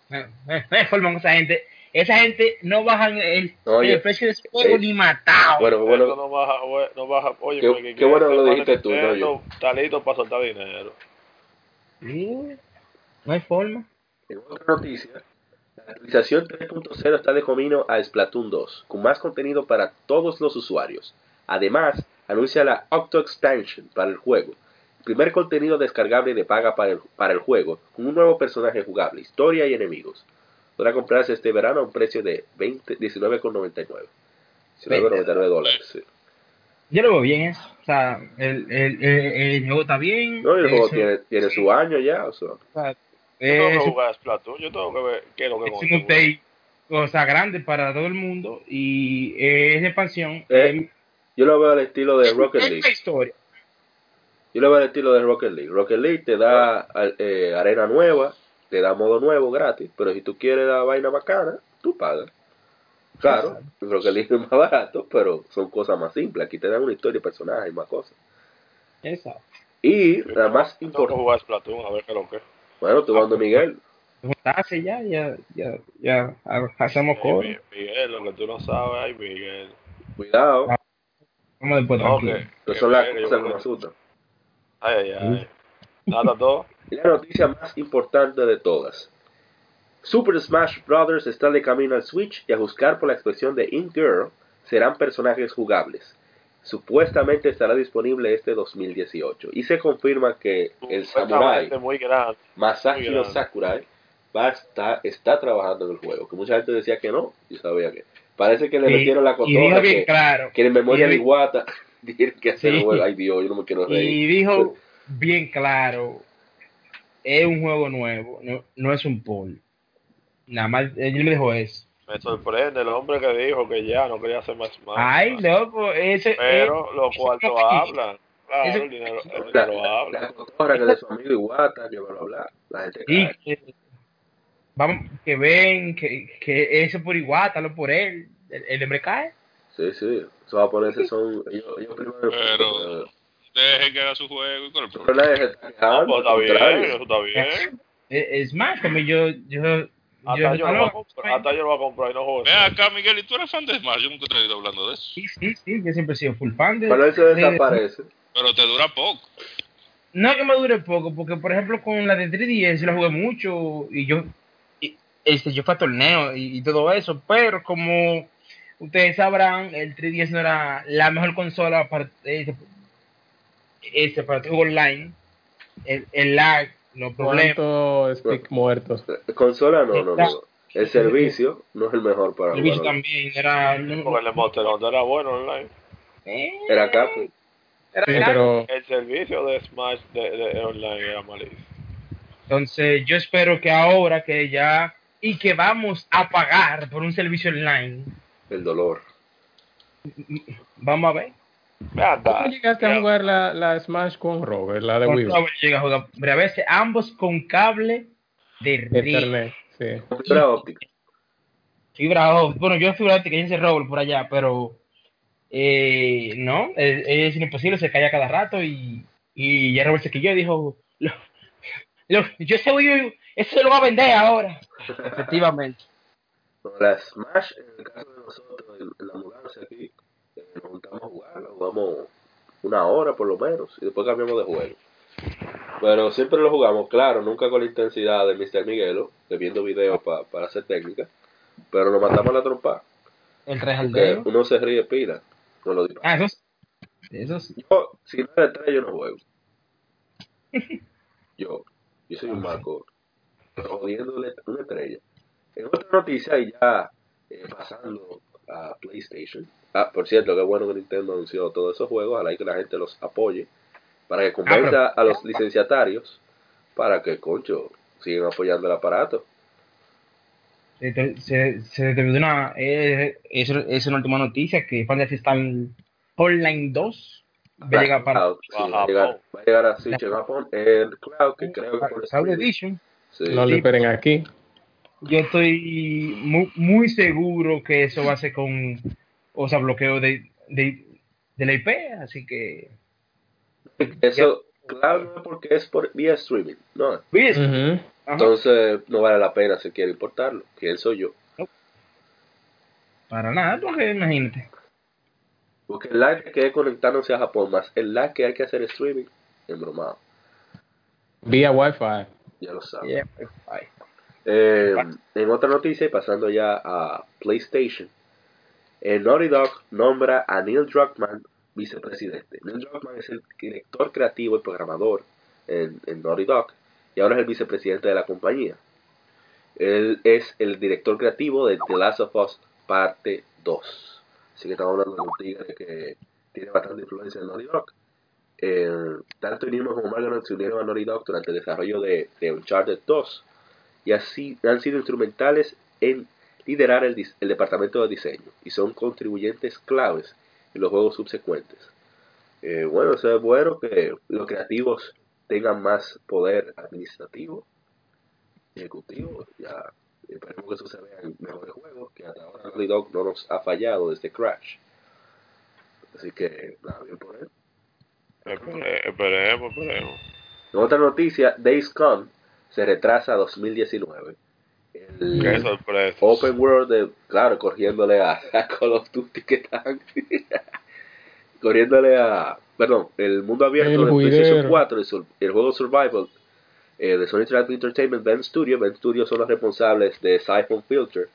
No, no, no es forma con esa gente. Esa gente no bajan el, Oye, el precio de su juego eh, ni matado. Bueno, Eso bueno, no baja, no baja. Oye, Qué- qué bueno que lo dijiste tú, no yo. Está listo para soltar dinero. Sí, no hay forma. En otra noticia, la actualización 3.0 está de camino a Splatoon 2, con más contenido para todos los usuarios. Además, anuncia la Octo Expansion para el juego, el primer contenido descargable de paga para el, para el juego, con un nuevo personaje jugable, historia y enemigos. podrá comprarse este verano a un precio de 20 19,99. 19,99 dólares. Sí. Yo lo veo bien eso. O sea, el, el, el, el juego está bien. No, el juego tiene, tiene su año ya, o sea. Tengo que es, jugar a Splatoon, yo tengo que ver qué es lo que es un consigo. update cosa grande para todo el mundo y es de expansión. Eh, Yo lo veo al estilo de Rocket es League. una historia. Yo lo veo al estilo de Rocket League. Rocket League te da eh, arena nueva, te da modo nuevo gratis, pero si tú quieres la vaina bacana, tú pagas. Claro, Rocket League es más barato, pero son cosas más simples. Aquí te dan una historia, personajes y más cosas. Exacto. Y la más que importante, jugar a Splatoon, a ver qué es lo que es. Bueno, tú vas donde Miguel. Juntarse ya, ya, ya, ya ha- hacemos. Mi- Miguel, lo que tú no sabes, ay, Miguel. Cuidado, Vamos después tranquilo. las Miguel, cosas yo- que me asustan. Ay, ay, ay. Nada, todo. Y la noticia más importante de todas. Super Smash Bros. está de camino al Switch y a juzgar por la expresión de In Girl, serán personajes jugables. Supuestamente estará disponible este 2018. Y se confirma que el samurai muy grande. Masashi muy no grande. Sakurai va a estar, está trabajando en el juego. Que mucha gente decía que no, yo sabía que. Parece que le Sí, metieron la y dijo cotorra bien que, claro. que en memoria y de Iwata que hacer Sí. el juego. Ay Dios, yo no me quiero reír. Y dijo bien claro, es un juego nuevo, no, no es un poll. Nada más, él me dijo eso. Me sorprende el hombre que dijo que ya no quería hacer más más. Ay, loco, ese... Pero eh, los cuartos no hablan. Claro, eso- el dinero, el La, dinero la, habla. la cotorra que de su amigo Iwata, que bla bla bla. La gente Sí, que, vamos, que ven, que, que eso por Iguata, por él, el, el hombre cae. Sí, sí. Esos japoneses son. Ellos, ellos primero. Pero- Deje que haga su juego y con el Pero problema. nadie se está quejando, Pues está bien, eso está bien. Es, es más, como yo, yo, Hasta yo, lo voy a no, comprar, hasta yo lo voy a comprar y no juego. Ven acá, Miguel, ¿y tú eres fan de Smash? Yo nunca te he oído hablando de eso. sí, sí, sí, yo siempre he sido full fan de, se de- desaparece. Pero te dura poco. No que me dure poco, porque por ejemplo con la de 3DS yo la jugué mucho y yo y, este, yo fui a torneo y, y todo eso, pero como ustedes sabrán, el 3DS no era la mejor consola para este, este, para juego online, el, el lag, problemas. ¿Cuántos stick muertos? Consola no, no, no. El servicio no es el mejor para El jugar. también era no- Porque el Monster Hunter era bueno online. eh, Era pero El servicio de Smash de, de online era malísimo. Entonces yo espero que ahora que ya y que vamos a pagar por un servicio online, El dolor. vamos a ver. Acá. ¿cómo llegaste a jugar la, la Smash con Robert, la de Con Wii U? cable llega a jugar. Pero a veces ambos con cable de red. Ethernet, sí. Con fibra óptica. Fibra óptica. Bueno, yo fibra óptica, yo hice Robert por allá, pero eh, no, es, es imposible, se caía cada rato y, y ya Robert se quilló y dijo, lo, lo- yo ese Wii U, eso se lo va a vender ahora. Efectivamente. La Smash, en el caso de nosotros, la mudanza aquí, juntamos a jugar, jugamos una hora por lo menos, y después cambiamos de juego. Pero siempre lo jugamos, claro, nunca con la intensidad de Mr. Miguelo, de viendo videos pa- para hacer técnica, pero nos matamos a la trompa. El 3 al Que dedo. uno se ríe pila. No lo digo. Ah, eso, es- eso sí. Yo, si no es tres, yo no juego. Yo, yo soy un marco, jodiéndole una estrella. En otra noticia, y ya eh, pasando a PlayStation. Ah, por cierto, qué bueno que Nintendo anunció todos esos juegos. Ojalá y que la gente los apoye. Para que convenza a los licenciatarios. Para que, concho, sigan apoyando el aparato. Se, te- se, una. Eh, eso es una última noticia: que Fantasy está en Online 2. Va a llegar para Cloud, sí, va, a llegar, va a llegar a Switch en Japón. El Cloud, que creo que por Cloud. Edition. Sí. No lo esperen aquí. Yo estoy muy, muy seguro que eso va a ser con. O sea, bloqueo de, de, de la IP. Así que. Eso, claro, no porque es por vía streaming, no. Ujú. Ajá. Entonces no vale la pena si quiere importarlo. ¿Quién soy yo? Para nada, porque imagínate. Porque el lag que es conectarnos a Japón más el lag que hay que hacer streaming, embromado. Vía Wi-Fi. Ya lo sabes. Yeah. Eh, en otra noticia, y pasando ya a PlayStation, eh, Naughty Dog nombra a Neil Druckmann vicepresidente. Neil Druckmann es el director creativo y programador en, en Naughty Dog y ahora es el vicepresidente de la compañía. Él es el director creativo de The Last of Us Parte 2. Así que estamos hablando de un tigre que tiene bastante influencia en Naughty Dog. Eh, tanto Nirma como Margaret se unieron a Naughty Dog durante el desarrollo de, de Uncharted 2 y así han sido instrumentales en liderar el, el departamento de diseño y son contribuyentes claves en los juegos subsecuentes. Eh, bueno, eso es bueno que los creativos tengan más poder administrativo, ejecutivo, ya esperemos que eso se vea en mejores juegos, que hasta ahora Naughty Dog no nos ha fallado desde Crash. Así que, nada, bien por él. Espere- Esperemos, esperemos. En otra noticia, Days Gone se retrasa a 2019. El Qué sorpresa. Open World, de, claro, corriéndole a, a Call of Duty que están. corriéndole a. Perdón, el mundo abierto El de PlayStation juidero. 4, el, juego Survival eh, de Sony Interactive Entertainment, Ben Studio. Ben Studio son los responsables de Siphon Filter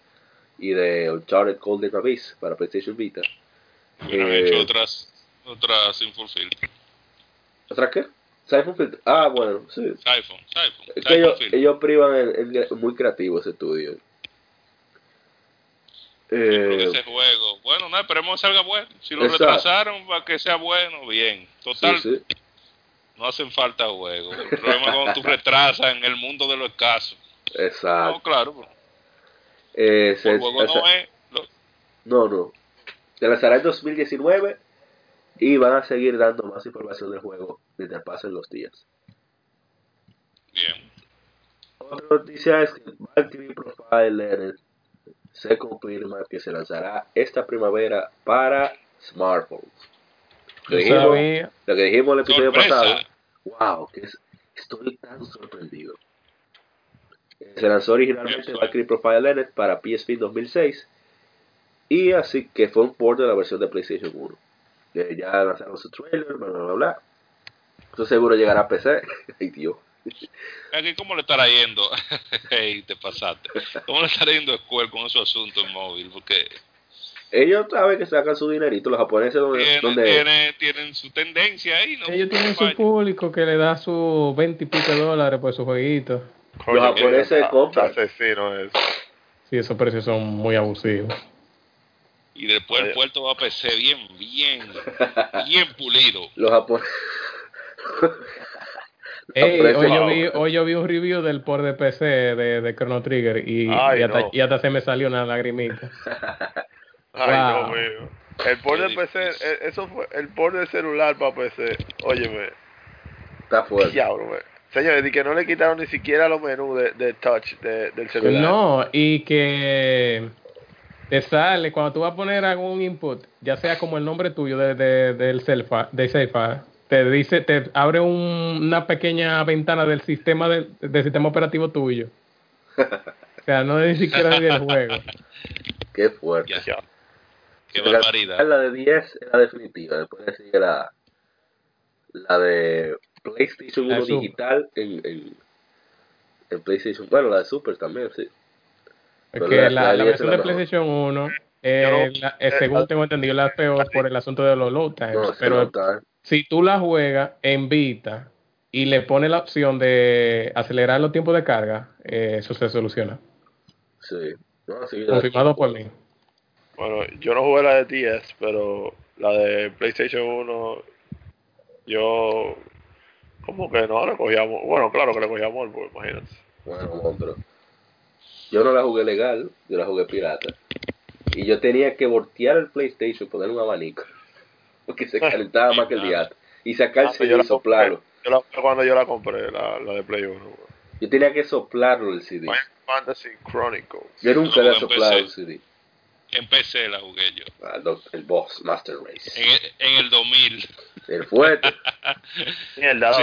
y de Uncharted Golden Abyss para PlayStation Vita. Hubieran Eh, hecho otras, otras sin fulfill. ¿Otra qué? Siphon Filter. Ah, bueno, sí. Siphon, Siphon, Es que ellos, privan en- muy creativo ese estudio. Eh, ese juego. Bueno, no, esperemos que salga bueno. Si lo Exacto. retrasaron para que sea bueno, bien. Total, sí, sí. no hacen falta juegos. El problema es cuando tú retrasas en el mundo de lo escaso. Exacto. No, claro, Eh, se- el juego no es. lo- no, no. Se lanzará en 2019 y van a seguir dando más información del juego mientras pasen los días. Bien. Otra noticia es que Valkyrie Profiler se confirma que se lanzará esta primavera para smartphones. Lo Yo dijimos, lo que dijimos en el episodio Sorpresa. pasado. Wow, que es- estoy tan sorprendido. Eh, Se lanzó originalmente Valkyrie Profile Lenneth para PSP en 2006 y así que fue un port de la versión de PlayStation 1. Eh, ya lanzaron su trailer, bla bla bla bla. Esto seguro llegará a PC. Ay Dios. Aquí, ¿cómo le estará yendo? hey, te pasaste. ¿Cómo le estará yendo a Square con esos asuntos en móvil? Porque Ellos saben que sacan su dinerito, los japoneses donde, tienen, donde tienen, tienen su tendencia ahí, ¿no? Ellos tienen su público que le da sus 20 y pico de dólares por su jueguito. Coño, Los japoneses compran. Asesino es. Sí, esos precios son muy abusivos. Y después el puerto va a PC bien, bien, bien pulido. los japoneses Ey, japoneses- hoy, yo vi, hoy yo vi un review del port de PC de, de Chrono Trigger y, Ay, y, hasta, no. y hasta se me salió una lagrimita. Ay, Wow. Dios mío. El port Qué del PC, eh, eso fue, el port del celular para PC. Óyeme, está fuerte. diablo. Señores, y que no le quitaron ni siquiera los menús de, de touch de- del celular. No, y que te sale cuando tú vas a poner algún input, ya sea como el nombre tuyo de, de- del Selfa, de Selfa, te dice, te abre un- una pequeña ventana del sistema del, del sistema operativo tuyo. O sea, no es ni siquiera del juego. Qué fuerte. Ya, Ya. qué La- barbaridad. La de 10 es la definitiva. Después le sigue la, la de PlayStation La 1 de Super. digital en, en, en PlayStation. Bueno, la de Super también, sí. Porque la- la, la la 10 versión de. PlayStation 1, eh, no- la- eh, según tengo entendido, la peor por el asunto de los load times. No, pero. Si tú la juegas en Vita y le pones la opción de acelerar los tiempos de carga, eh, eso se soluciona. Sí. No, sí, Confirmado por mí. Bueno, yo no jugué la de 10, pero la de PlayStation 1, yo como que no le cogía amor. Bueno, claro que le cogía amor, pues imagínate. Bueno, monstruo. Yo no la jugué legal, yo la jugué pirata. Y yo tenía que voltear el PlayStation, poner un abanico. Porque se calentaba más que el diablo. Y sacar Ah, el pero CD yo y la soplarlo. Yo la, cuando yo la compré, la, la de Play 1. Yo tenía que soplarlo el CD. Final Fantasy Chronicles. Yo nunca No, le he soplado el CD. En PC la jugué yo. Ah, el boss, Master Race. En el, en el 2000. El fuerte. Mierda, Sí.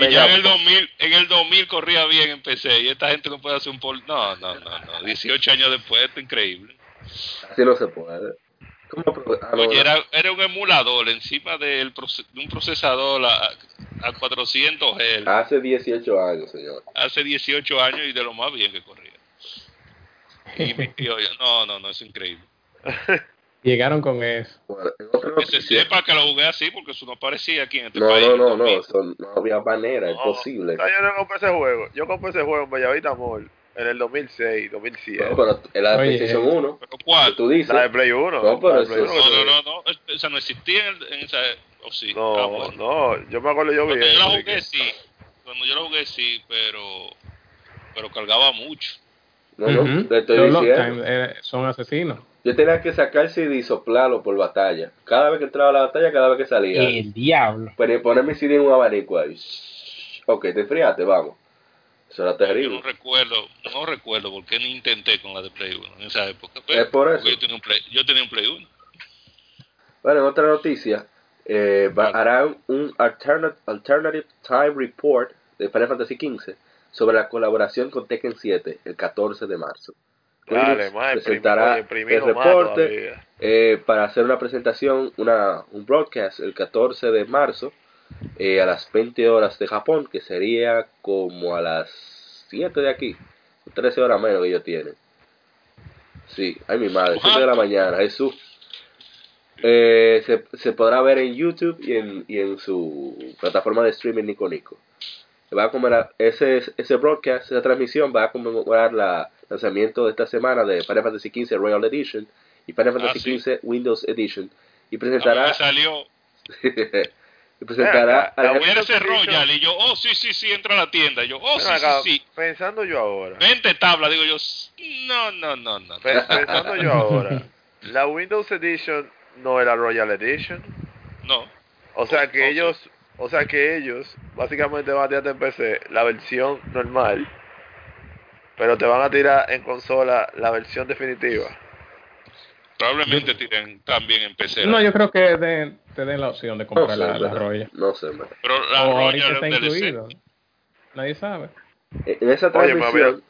Y ya en el 2000, en el 2000 corría bien en PC y esta gente no puede hacer un pol... No, no, no, no. 18 años después, esto es increíble. Así no se puede. ¿Cómo pro- ah, no, Oye, no. era, era un emulador encima del proce- de un procesador a, a 400 Hz Hace 18 años, señor. hace 18 años y de lo más bien que corría. Y, y oye, no, no, no, es increíble. Llegaron con eso. Bueno, Que se sepa que lo jugué así porque eso no aparecía aquí en este No, país. no, el no, no, 2000. eso no había manera, No, imposible. yo no compré ese juego. Yo compré ese juego en Bellavista Mall. En el 2006, 2007. No, pero la de PlayStation eh. 1. ¿Pero cuál? tú dices. La de Play 1. No, pero la de eso Play es- 1 No, que no, se- no, no, esa no existía en, en esa... ¿O sí? No, Ah, bueno. no, yo me acuerdo yo vi Cuando yo la jugué, que- sí. Cuando yo la jugué, sí, pero... Pero cargaba mucho. No, no, Ujú. te estoy Los diciendo. Lifetime, eh, son asesinos. Yo tenía que sacar CD y soplarlo por batalla. Cada vez que entraba a la batalla, cada vez que salía. El diablo. Pero poner mi CD en un abanico ahí. Ok, te enfriaste, vamos. Eso era Yo terrible. no recuerdo, no recuerdo por qué ni intenté con la de Play 1 en esa época. Pero, Es por eso. porque Yo tenía un Play, yo tenía un Play 1. Bueno, en otra noticia, eh, Ah. harán un alternate, alternative time report de Final Fantasy XV sobre la colaboración con Tekken 7 el 14 de marzo. Dale, más presentará el imprimido más reporte eh, para hacer una presentación, una, un broadcast el 14 de marzo eh, a las 20 horas de Japón, que sería como a las 7 de aquí, 13 horas menos que ellos tienen. Sí, ay mi madre, 7 de la mañana, Jesús. Eh, se, se podrá ver en YouTube y en, y en su plataforma de streaming Nico Nico. Va a ese, ese broadcast, esa transmisión va a conmemorar el lanzamiento de esta semana de Final Fantasy XV Royal Edition y Final Fantasy Ah, sí. XV Windows Edition y A mí presentará me salió, y presentará acá, la al mira ese Edition- Royal, y yo, oh, sí, sí, sí, entra a la tienda. Y yo, oh, Ven sí, acá, sí, sí. Pensando yo ahora, Vente tabla, digo yo, no, no, no, no. pe- pensando yo ahora, la Windows Edition no es la Royal Edition. No, O sea que ellos, o sea que ellos básicamente van a tirarte en PC la versión normal, pero te van a tirar en consola la versión definitiva. Probablemente tiren también en PC. No, yo creo que te den la opción de no comprar sé, la, la. No sé, ¿verdad? Pero la O ahorita Royal está incluido. Nadie sabe. En esa Oye, transmisión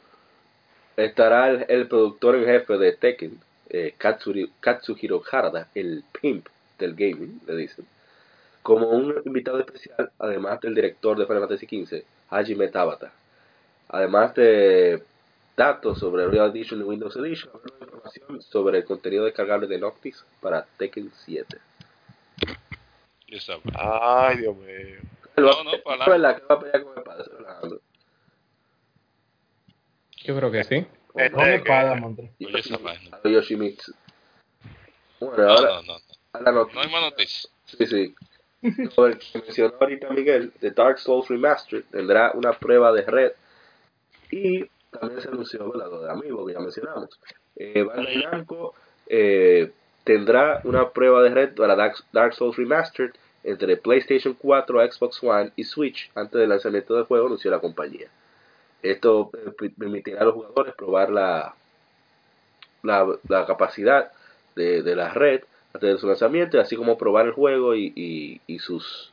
estará el, el productor en jefe de Tekken, eh, Katsuri- Katsuhiro Harada, el pimp del gaming, le dicen, como un invitado especial, además del director de Final Fantasy XV, Hajime Tabata. Además de datos sobre Real Edition y Windows Edition, información sobre el contenido descargable de Noctis para Tekken 7. Ya sabes. Ay, Dios mío. No, no, para Es verdad que va a pelear con el padre, estoy relajando. Yo creo que sí. Con eh, espada, que- montre. Yoshimitsu. Bueno, No, ahora no, no, no. a la noticia. No hay más noticias. Sí, sí. Como el que mencionó ahorita Miguel, de Dark Souls Remastered tendrá una prueba de red y también se anunció lo de Amiibo que ya mencionamos. Eh, Bandai Namco eh, tendrá una prueba de red para Dark, Dark Souls Remastered entre PlayStation 4, Xbox One y Switch antes del lanzamiento del juego, anunció la compañía. Esto eh, per- permitirá a los jugadores probar la, la, la capacidad de, de la red antes de su lanzamiento, así como probar el juego y, y, y sus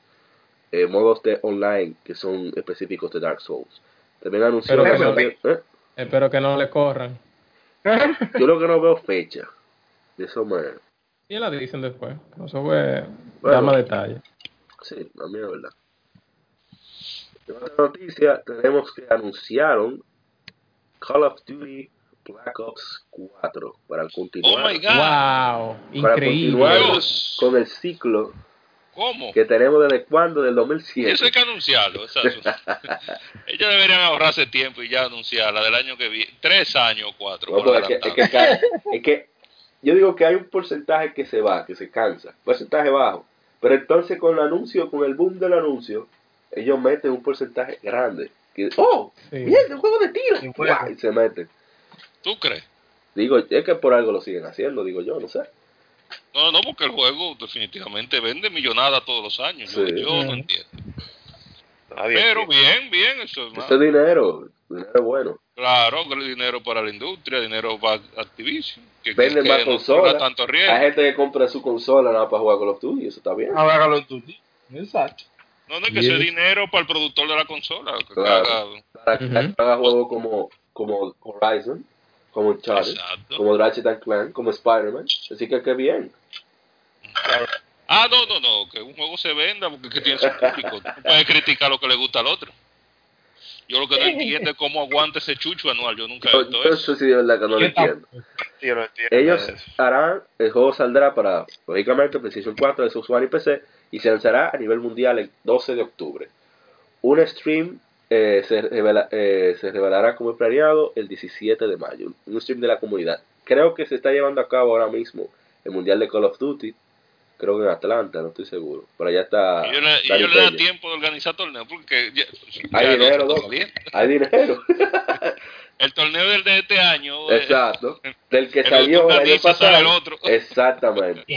eh, modos de online que son específicos de Dark Souls. También anunció que no- ¿eh? Espero que no le corran. Yo lo que no veo fecha. De eso me... Y la dicen después. No se puede Bueno. dar más detalles. Sí, a mí es verdad. En otra noticia, tenemos que anunciaron Call of Duty Black Ops 4 para Oh continuar, my God. Wow, para increíble. continuar Dios. con el ciclo ¿Cómo? que tenemos desde cuándo, del 2007. Eso hay que anunciarlo. Ellos deberían ahorrarse tiempo y ya anunciarla del año que viene. Tres años o cuatro. No, por pero es, que, es, que cae- es que yo digo que hay un porcentaje que se va, que se cansa, porcentaje bajo. Pero entonces con el anuncio, con el boom del anuncio, ellos meten un porcentaje grande. Que, oh, Sí. mierda, un juego de tiro. Y se meten. ¿Tú crees? Digo, es que por algo lo siguen haciendo, digo yo, no sé. No, no, porque el juego definitivamente vende millonadas todos los años. Yo, Sí. yo no Ujú. entiendo. Nadie Pero entiende. bien, bien, eso es más. Este dinero, dinero bueno. Claro, que dinero para la industria, dinero para Activision. Que, Venden que más no consolas. Hay gente que compra su consola nada para jugar con los tuyos, eso está bien. Hágalo tú. tío. Exacto. No, no, es que ese dinero para el productor de la consola. Que Claro. haga- Para que haga juegos como, como Horizon, como Uncharted, Exacto. como Ratchet and Clank, como Spider-Man. Así que qué bien. Ah, no, no, no, que un juego se venda porque es que tiene su público. Tú no puedes criticar lo que le gusta al otro. Yo lo que no entiendo es cómo aguanta ese chucho anual. Yo nunca he visto yo eso. eso sí de verdad que no lo entiendo. Ellos harán, el juego saldrá para, lógicamente, PlayStation 4, Xbox One y PC, y se lanzará a nivel mundial el 12 de octubre. Un stream eh, se, revela- eh, se revelará como planeado el 17 de mayo, un stream de la comunidad. Creo que se está llevando a cabo ahora mismo el Mundial de Call of Duty, creo que en Atlanta, no estoy seguro. Por allá está Y yo le, y Dani yo le da tiempo de organizar torneo porque ya, Hay ya dinero, no. Hay dinero. El torneo del de este año. eh, Exacto. Del que el salió el año organiza, sale el pasado. otro. Exactamente.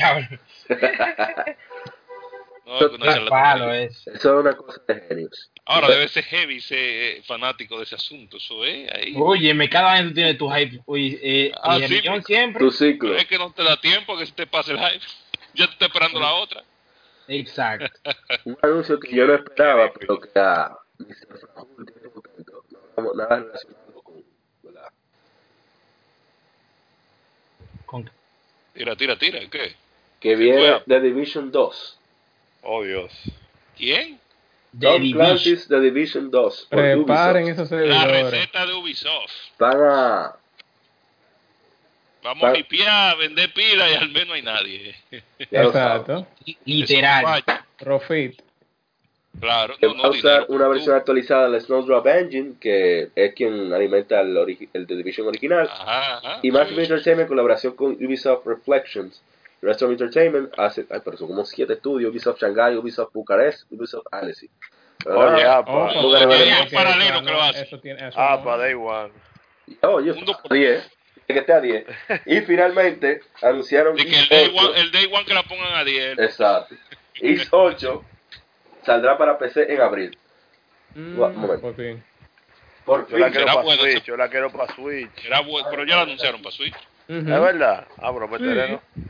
No, qué palo es. Eso es una cosa de genios. Ahora debe ser heavy ser eh, fanático de ese asunto. Eso es ahí. Oye, me cada vez tú tienes tu hype. Oye, eh, Ah, y el sí, millón siempre. Tu ciclo. Es que no te da tiempo que se te pase el hype. Ya te está esperando la otra. Exacto. Un anuncio que yo no esperaba, pero que a Mr. Fajul tiene contento. No, nada relacionado con. ¿verdad? Con- Tira, tira, tira. ¿Qué? Que viene? The Division 2. Oh, Dios. ¿Quién? The Tom. Clancy's The Division 2. por Preparen esos La receta de Ubisoft. Van a. Vamos a limpiar, vender pila y al menos no hay nadie. Exacto. Literal. Profit. Claro, no, va a usar dinero. una versión Tú- actualizada del Snowdrop Engine, que es quien alimenta el, el The Division original. Ajá, ajá. Y Massive Entertainment en colaboración con Ubisoft Reflections. Restaurant Entertainment hace, ay, pero son como siete estudios, Ubisoft Shanghai, Ubisoft Bucarest, Ubisoft Annecy. Ah, Lugar de Oye, verano. un paralelo que lo no, hace. Eso tiene, eso Ah, no- para Day One. Oye, Mundo a 10, que esté a 10. Y finalmente anunciaron De que el day, 8. one, el day one que la pongan a 10. Exacto. East 8 saldrá para PC en abril. Mm, Un momento. por fin. Por Yo la fin. quiero será para bueno, Switch, yo la quiero para Switch. Era bueno, pero ya la anunciaron para Switch. Ujú. ¿Es verdad? Ah, pero meteré, Sí.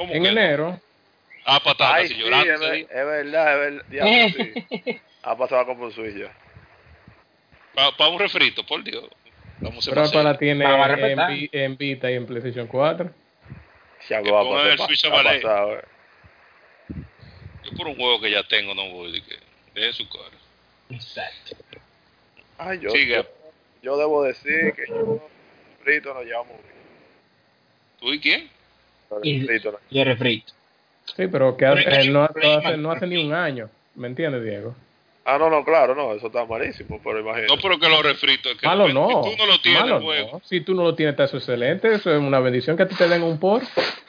¿No? ¿Cómo En que no? enero. Ah, patadas Ay, y sí, llorando. es, ver- sí. es verdad, es verdad. Sí. Ha pasado como un ya. Para un refrito, por Dios. Vamos a Pero para la tiene en, en Vita y en PlayStation 4. Se ha pasado, a ha pasado, eh. Yo por un juego que ya tengo no voy. De que, deje su cara. Exacto. Ay, yo, Sigue. yo, yo debo decir que yo frito no llamo. ¿Tú y quién? Y- el refrito. Sí, pero que hace- él no, pero no hace, que- no hace ni un año. ¿Me entiendes, Diego? Ah, no, no, claro, no, eso está malísimo, pero imagínate. No, pero que los refritos. Que Malo si no. tú no lo tienes, malo no. Si tú no lo tienes, está eso excelente. Eso es una bendición que a ti te den un por.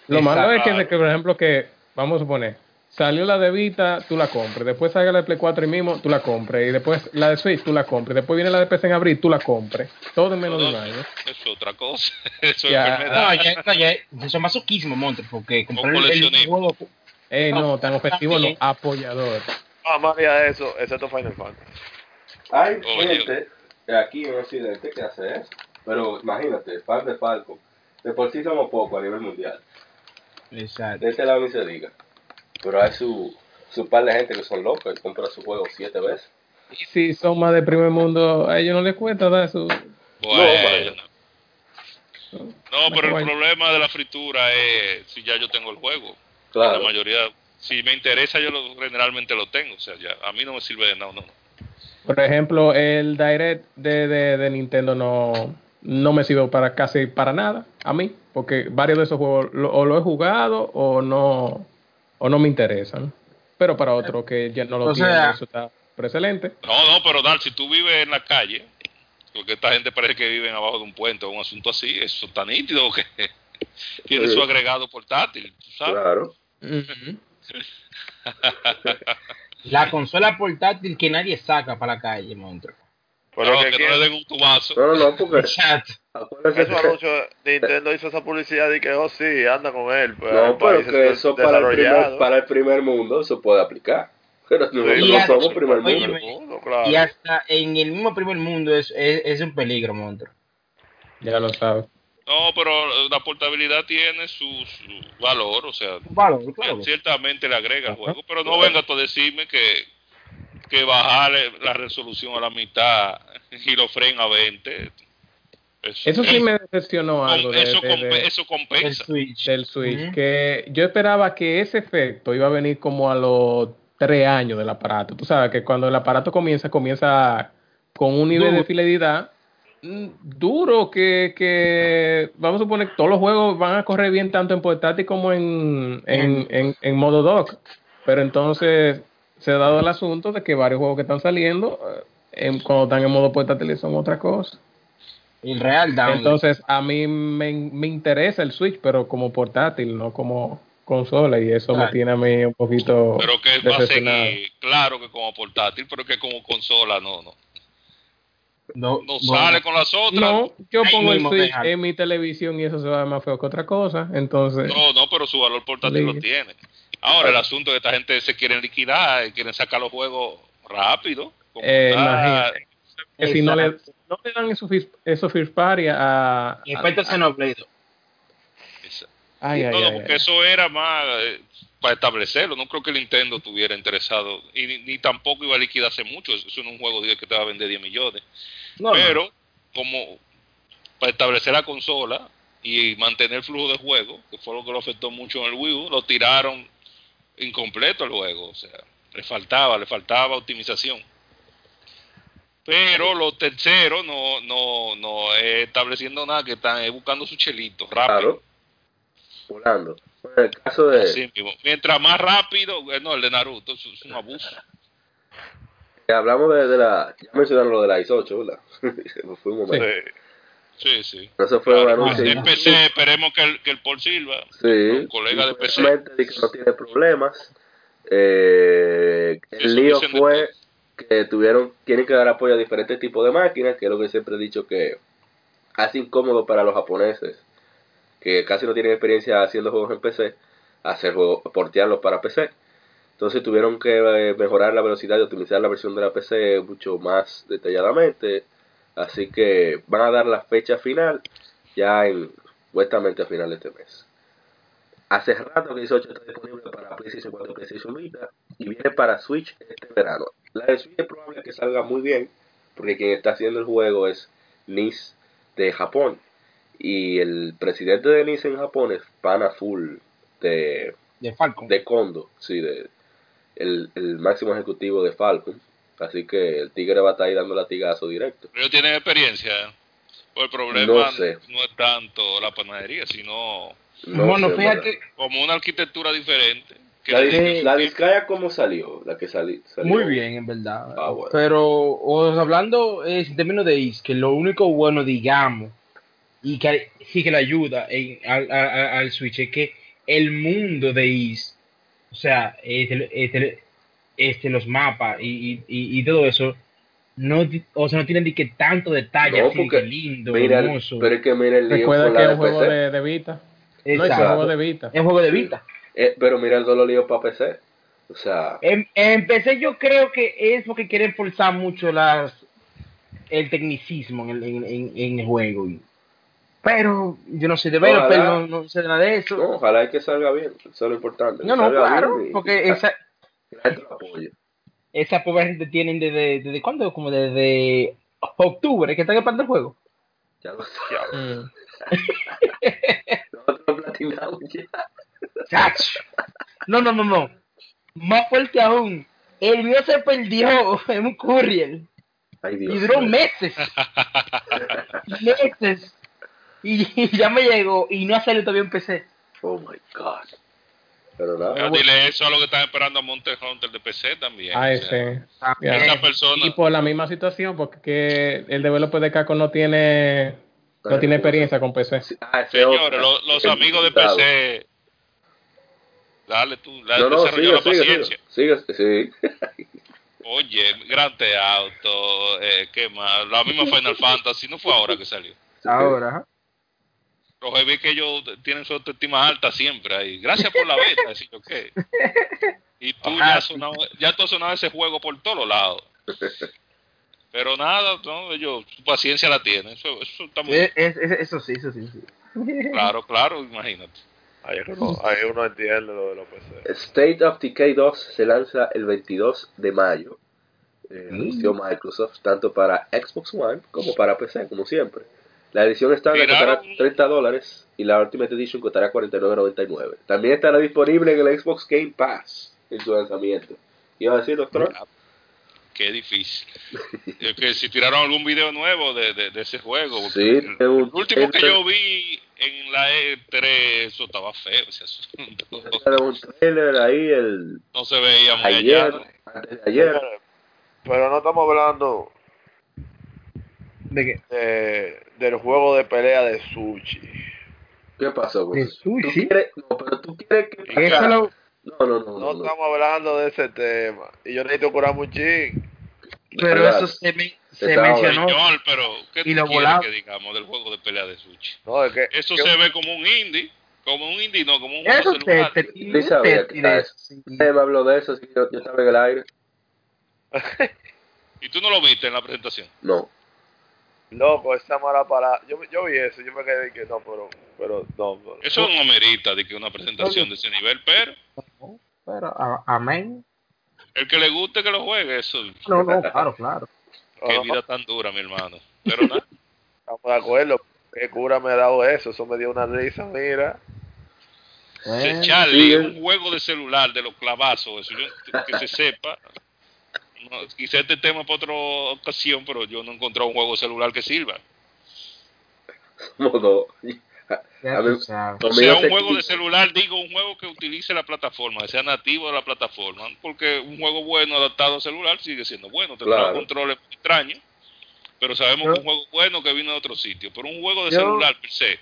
Lo malo es que, que, por ejemplo, que, vamos a suponer, salió la de Vita, tú la compres. Después salga la de Play 4 y mismo, tú la compres. Y después la de Switch, tú la compres. Después viene la de PC en abril, tú la compres. Todo en menos de un año. Eso es otra cosa. Eso es Ya. enfermedad. No, ya, no, ya, eso es masoquismo, Montre, porque comprar el, el juego. Ey, no, tan ofensivo no, apoyador. Ah, más allá de eso, excepto Final Fantasy. Hay Oye. gente aquí en Occidente que hace eso. Pero imagínate, fan de Falcon. De por sí somos pocos a nivel mundial. Exacto. De este lado ni se diga. Pero hay su, su par de gente que son locos y compran su juego siete veces. Y si son más de primer mundo, a ellos no les cuesta dar su... Bueno. No, No, pero el problema de la fritura es si ya yo tengo el juego. Claro. La mayoría, si me interesa, yo lo, generalmente lo tengo. O sea, ya, a mí no me sirve de nada. No. Por ejemplo, el Direct de, de, de Nintendo no, no me sirve para casi para nada a mí, porque varios de esos juegos lo, o lo he jugado o no o no me interesan. Pero para otros que ya no lo O sea- eso está excelente. No, no, pero Dar, si tú vives en la calle, porque esta gente parece que viven abajo de un puente o un asunto así, eso está nítido que tiene Sí. su agregado portátil, ¿tú ¿sabes? Claro. La consola portátil que nadie saca para la calle, Montre. Pero No, que, que no le den un tubazo. No, no, porque esos que, anuncios, Nintendo hizo esa publicidad y que, oh sí, anda con él. Pues, no, pero que eso para el, primer, para el primer mundo eso puede aplicar. Pero nosotros no hasta- somos primer oye, mundo. claro. Y hasta en el mismo primer mundo es, es, es un peligro, Montre. Ya lo sabes. No, pero la portabilidad tiene su, su valor, o sea, Vale, claro. ciertamente le agrega al juego, pero no venga tú a decirme que, que bajarle la resolución a la mitad y lo frena a 20. Eso, Eso sí es- me decepcionó algo de- eso, de- compe- de- eso El compensa. Switch. del Switch, que yo esperaba que ese efecto iba a venir como a los tres años del aparato. Tú sabes que cuando el aparato comienza, comienza con un nivel de fidelidad mm, duro que, que vamos a suponer que todos los juegos van a correr bien tanto en portátil como en, en, en, en modo dock. Pero entonces se ha dado el asunto de que varios juegos que están saliendo eh, en- cuando están en modo portátil son otra cosa. El real down. Entonces, a mí me, me interesa el Switch, pero como portátil, no como consola, y eso me tiene a mí un poquito Pero que va a seguir, claro que como portátil, pero que como consola no, no. no, No bueno, sale con las otras. No, yo pongo el Switch en mi televisión y eso se va más feo que otra cosa. Entonces, No, no, pero su valor portátil lo tiene. Ahora, el asunto es que esta gente se quiere liquidar quieren sacar los juegos rápido. como eh, está- imagínate. Que si no le, no le dan esos esos first party a. Y después Xenoblade. Esa- ay, ay, no, no, ay, porque ay. eso era más eh, para establecerlo. No creo que Nintendo estuviera interesado. Y ni, ni tampoco iba a liquidarse mucho. Eso no es un juego de que te va a vender 10 millones. No, pero, como para establecer la consola y mantener el flujo de juego, que fue lo que lo afectó mucho en el Wii U, lo tiraron incompleto el juego. O sea, le faltaba, le faltaba optimización. Pero los terceros no, no, no es estableciendo nada, que están es buscando su chelito rápido. Claro. En el caso de. Así mismo. Mientras más rápido, no, el de Naruto es, un abuso. hablamos de, de la. Ya mencionaron lo de la IS 8, ¿verdad? un momento. Sí. Sí, sí. Eso fue Claro, en PC esperemos que el, que el Paul Silva, Sí, un colega de PC, que no tiene problemas. Eh, el lío fue que tuvieron, tienen que dar apoyo a diferentes tipos de máquinas, que es lo que siempre he dicho que hace incómodo para los japoneses, que casi no tienen experiencia haciendo juegos en PC, hacer juegos, portearlos para PC. Entonces tuvieron que eh, mejorar la velocidad y optimizar la versión de la PC mucho más detalladamente. Así que van a dar la fecha final ya en supuestamente a final de este mes. Hace rato que 18 está disponible para PlayStation 4 y PlayStation Vita y viene para Switch este verano. La de Switch es probable que salga muy bien porque quien está haciendo el juego es NIS de Japón y el presidente de NIS en Japón es pana full de, de Falcon. de Kondo, sí, de, el, el máximo ejecutivo de Falcon. Así que el tigre va a estar ahí dando latigazo directo. ellos tienen experiencia. Pues el problema No es tanto la panadería, sino No bueno, sé, fíjate, como una arquitectura diferente. Que La, dis- Eh, la Disgaea, ¿cómo salió? La que sali- salió. muy bien, en verdad. Ah, bueno. Pero, os hablando eh, en términos de Is, que lo único bueno, digamos, y que sí que le ayuda en- al, al- al Switch, es que el mundo de Is, o sea, este, este, este, los mapas y, y, y, todo eso, no, o sea, no tienen ni que tanto detalle, No, así, porque que lindo, Mira, hermoso. pero es que mira el lío Recuerda con que es de un juego PC. de, de Vita. No, es un juego de Vita. Es un juego de Vita. Eh, pero mira el solo lío para PC. O sea, Em- empecé yo creo que es porque quieren forzar mucho las el tecnicismo en el, en, en- en el juego. y- pero yo no soy developer, Ojalá. no, no sé nada de eso. no, ojalá que salga bien. Eso es lo importante. No, no, claro, bien porque y esa, gente lo apoye. esa pobre gente tienen desde, desde cuándo, como desde octubre que están esperando el juego. Ya lo. Mm. Nosotros ya. ¡Chach! No, no, no, no. Más fuerte aún. El mío se perdió en un courier Ay, Dios y duró meses. meses. Y, y ya me llegó y no ha salido todavía en PC. Oh my God. Pero nada. dile eso a lo que están esperando a Monster Hunter de PC también. Ay, o sea. Esa persona. Y por la misma situación, porque que el developer de Caco no tiene no tiene experiencia con PC. Ah. Señores, lo- los, amigos de. PC. Dale tú, dale No, no, sigue, la sigue, paciencia. sigue, sigue, sí. Oye, Theft Auto, eh, ¿qué más? La misma Final Fantasy, no fue ahora que salió. Ahora, ajá. Los vi que ellos tienen su autoestima alta siempre ahí. Gracias por la beta, así yo qué. Y tú ya has sonado, ya tú has sonado ese juego por todos lados. Pero nada, no, ellos, su paciencia la tienen. Eso, eso está muy Eh, es- es- eso sí, eso sí. sí. claro, claro, imagínate. Ahí uno, ahí uno entiende lo de los PC. State of Decay 2 se lanza el 22 de mayo. Eh, anunció Microsoft tanto para Xbox One como para PC, como siempre. La edición estándar costará 30 dólares y la Ultimate Edition costará 49.99. También estará disponible en el Xbox Game Pass en su lanzamiento. ¿Iba a decir, doctor? Qué difícil. Es que si tiraron algún video nuevo de, de, de ese juego. Sí, el, último que yo vi en la E3, eso estaba feo. ese asunto. Era un trailer ahí el No se veía muy ayer, allá. ¿no? antes de ayer. Pero no estamos hablando ¿De qué? de- del juego de pelea de sushi. ¿Qué pasó con ¿De eso? ¿Tú sushi? quieres- no, pero tú quieres que... Lo- No, no, no, No, estamos hablando de ese tema. Y yo necesito curar un pero eso se, me- se Estaba- mencionó. Señor, pero ¿qué Y lo volado. que digamos del juego de pelea de sushi? No, es que. Eso que- se ve como un indie, como un indie, no, como un Eso te, celular. te, sabía te- que eso. sí. Me habló de eso, así que yo, yo estaba en el aire. Y tú no lo viste en la presentación. No. Loco, esa mala parada. Yo, yo vi eso, yo me quedé que no, pero. Pero no. pero- Eso no amerita de que una presentación de ese nivel, pero Pero, a- amén. el que le guste que lo juegue, eso, No, no, claro, claro. qué vida tan dura, mi hermano. Pero nada, Estamos de acuerdo. ¿Qué cura me ha dado eso? Eso me dio una risa, mira. Eh, Charlie, sí, un juego de celular de los clavazos, eso yo- que se sepa. No, quizá este tema para otra ocasión, pero yo no he encontrado un juego de celular que sirva. Tú ver, sea, se un juego de celular, digo, un juego que utilice la plataforma, que sea nativo de la plataforma, porque un juego bueno adaptado a celular sigue siendo bueno, tendrá Claro. controles extraños, pero sabemos Yo- que un juego bueno que vino de otro sitio, pero un juego de Yo- celular per se,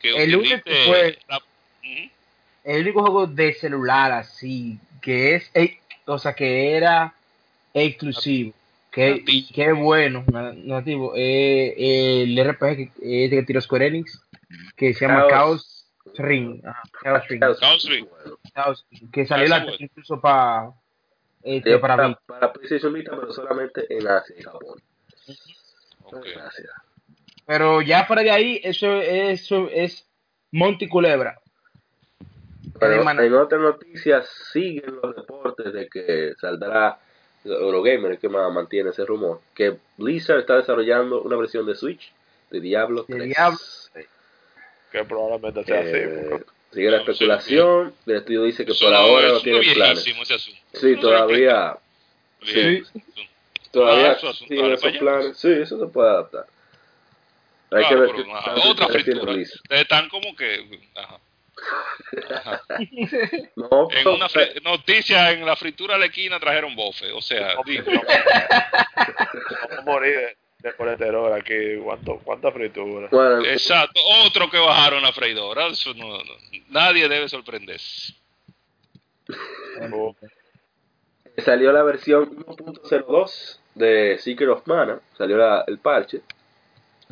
que El único fue- la- Ujú. El único juego de celular así, que es, eh, o sea, que era exclusivo, que, y que bueno, na- nativo, eh, eh, el RPG que, eh, que tiró Square Enix, que se llama Chaos. Chaos Ring, ajá, Chaos Ring, Chaos Ring. Bueno. Chaos Ring, que salió la, bueno. incluso para este, para para, mí. para PlayStation Vita, pero solamente en Asia y Japón. Gracias. Pero ya fuera de ahí, eso, eso es Monty Culebra. Pero en otras noticias siguen los reportes de que saldrá Eurogamer, que más mantiene ese rumor, que Blizzard está desarrollando una versión de Switch de Diablo De 3. Diablo. Que probablemente sea así. Eh, porque- sigue la No, sí, especulación, el estudio dice que Eso por ahora no tiene es planes. Sí, todavía, replica. sí. todavía Ah, es siguen esos planes. Sí, eso se puede adaptar. Hay que ver qué otra fritura. Están como que... Ajá. No, En una noticia en la fritura de la esquina trajeron bofe, o sea, digo, Vamos a morir de, colesterol aquí. ¿Cuánto, ¿Cuánta fritura? bueno, exacto, otro que bajaron la freidora, eso no, no- nadie debe sorprenderse. Salió la versión 1.02 de Secret of Mana, salió la- el parche.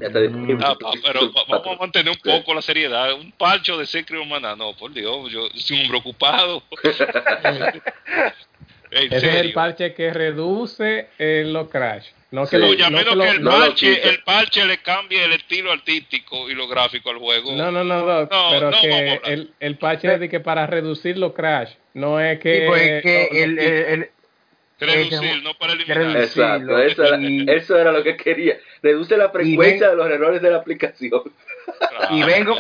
Ya está disponible. Ah, pero va- vamos a mantener un poco la seriedad, un parcho de Secret Humana, no, por Dios, yo soy un hombre ocupado. en Ese es el parche que reduce eh, los crash. No que Sí. lo- no menos que lo- que el no parche, el parche le cambie el estilo artístico y lo gráfico al juego. No, no, no, Doc, No, pero que el, el parche es de que para reducir los crash, no es que... Sí, pues es que no, no el, quita. el, el- Reducir, no para eliminar. Exacto, eso, era, eso era lo que quería. Reduce la frecuencia de los errores de la aplicación. Ah, y vengo-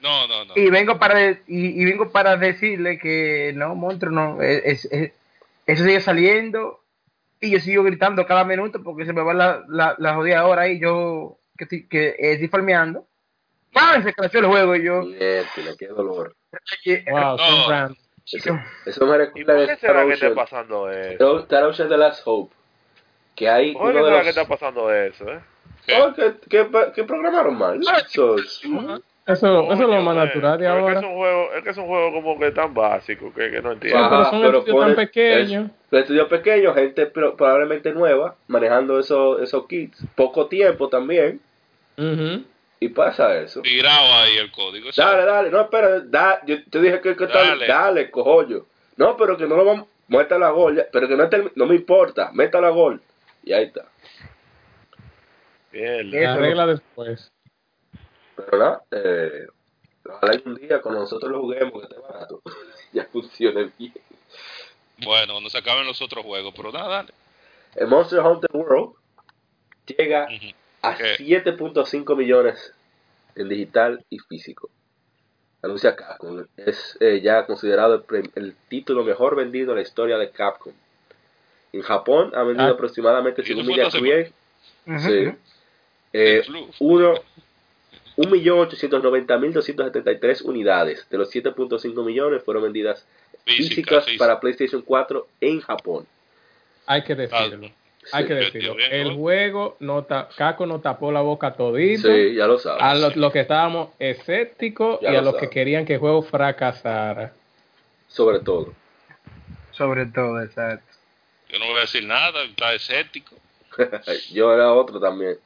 No, no, no. y vengo para de- y, y vengo para decirle que no, monstruo, no, es, es- eso sigue saliendo y yo sigo gritando cada minuto porque se me va la, la, la jodida hora y yo que estoy, que estoy farmeando. ¡Pam! Se creció el juego y yo. Qué dolor. Wow, No. Son random. Eso, eso me ¿Y recuerda por de qué será que está pasando eso? Star Ocean The Last Hope. Que hay ¿Por qué será los... que está pasando eso, eh? ¿Qué? Oh, que, que, que programaron mal. Eso es- Eso, eso es lo más natural de pero ahora. Es que es un juego, es que es un juego como que tan básico que, que no Sí, entiendo. pero Ajá, son pero estudios tan pequeños. es- estudios pequeños, gente pro- probablemente nueva, manejando esos, esos kits. Poco tiempo también. Ujú. Y pasa eso. Tirado ahí el código. Dale, dale, no, espera, da, yo te dije que, que está, Dale. dale, cojollo. No, pero que no lo vamos, muerta la gol, ya, pero que no, termi- no me importa, meta la gol. Y ahí está. Mierda. Eso Arregla después. Pero nada, eh, ojalá un día cuando nosotros lo juguemos, que esté barato, ya funcione bien. Bueno, cuando se acaben los otros juegos, pero nada, dale. El Monster Hunter World llega. A ¿Qué? 7.5 millones en digital y físico. Anuncia Capcom. Es eh, ya considerado el, el título mejor vendido en la historia de Capcom. En Japón ha vendido Ah. aproximadamente, ¿Y según eso fue Media esta Create, ujú, sí, ujú. eh, flu. uno, 1.890.273 unidades. De los 7.5 millones fueron vendidas Física, físicas física. para PlayStation 4 en Japón. Hay que Ah, decirlo. Hay que decirlo. El juego, no ta- Caco nos tapó la boca todito. Sí, ya lo sabes. A los los que estábamos escépticos Ya y a lo los que querían que el juego fracasara. Sobre todo. Sobre todo, exacto. Yo no voy a decir nada, está escéptico. Yo era otro también.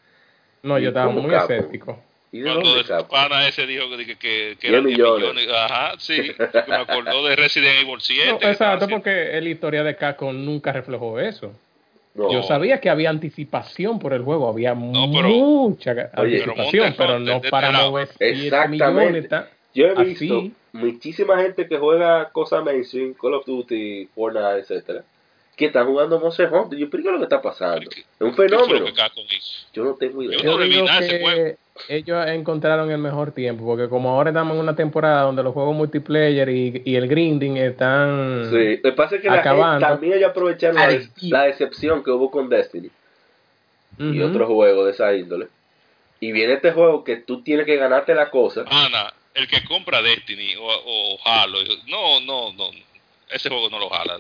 No, ¿Y yo estaba muy escéptico. ¿Y de Cuando el pana ese dijo que, que, que, eran 10 millones. millones. Ajá, sí. que me acordó de Resident Evil 7. No, que estaba exacto, porque la historia de Capcom nunca reflejó eso. No. Yo sabía que había anticipación por el juego, había pero- mucha Oye, anticipación, pero no para mover 7 Exactamente. millones. Yo he Así. visto muchísima gente que juega cosas mainstream, Call of Duty, Fortnite, etcétera, que están jugando Monster Hunter. Yo, ¿pero qué es lo que está pasando? ¿Qué- Es un ¿Qué fue lo fenómeno. Yo no tengo idea. Yo no le vi digo nada a ese juego. Ellos encontraron el mejor tiempo, porque como ahora estamos en una temporada donde los juegos multiplayer y, y el grinding están... Sí, lo que pasa es que la Acabando. también ellos aprovecharon la, la decepción que hubo con Destiny y otros juegos de esa índole. Y viene este juego que tú tienes que ganarte la cosa. Ana, el que compra Destiny o, o Halo, yo- no, no, no. Ese juego no lo jala.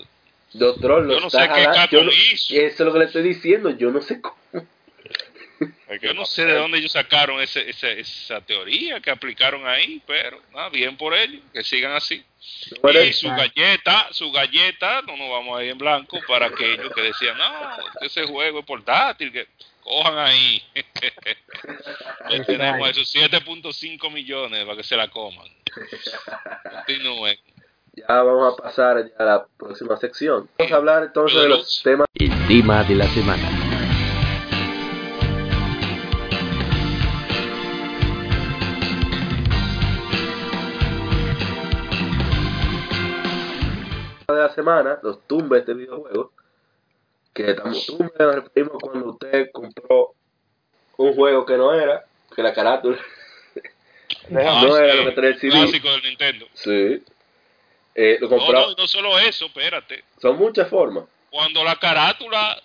Doctor, lo Yo no está sé qué jalando. Yo no- hizo. Eso es lo que le estoy diciendo. Yo no sé cómo. Yo no sé de dónde ellos sacaron ese, ese- esa teoría que aplicaron ahí, pero nada, bien por ellos, que sigan así. Y su galleta, su galleta, no nos vamos a ir en blanco para aquellos que decían, no, ese juego es portátil, que cojan ahí. Ya tenemos esos 7.5 millones para que se la coman. Continúen. Ya vamos a pasar ya a la próxima sección. Vamos a hablar entonces de los temas. El tema de la semana. De la semana, los tumbes de videojuegos. Que estamos tumbes nos referimos cuando usted compró un juego que no era, que la carátula Ah, no era lo que traía el CD. Clásico del Nintendo. Sí. Eh, lo No, compró. no, no solo eso, espérate. Son muchas formas. Cuando la carátula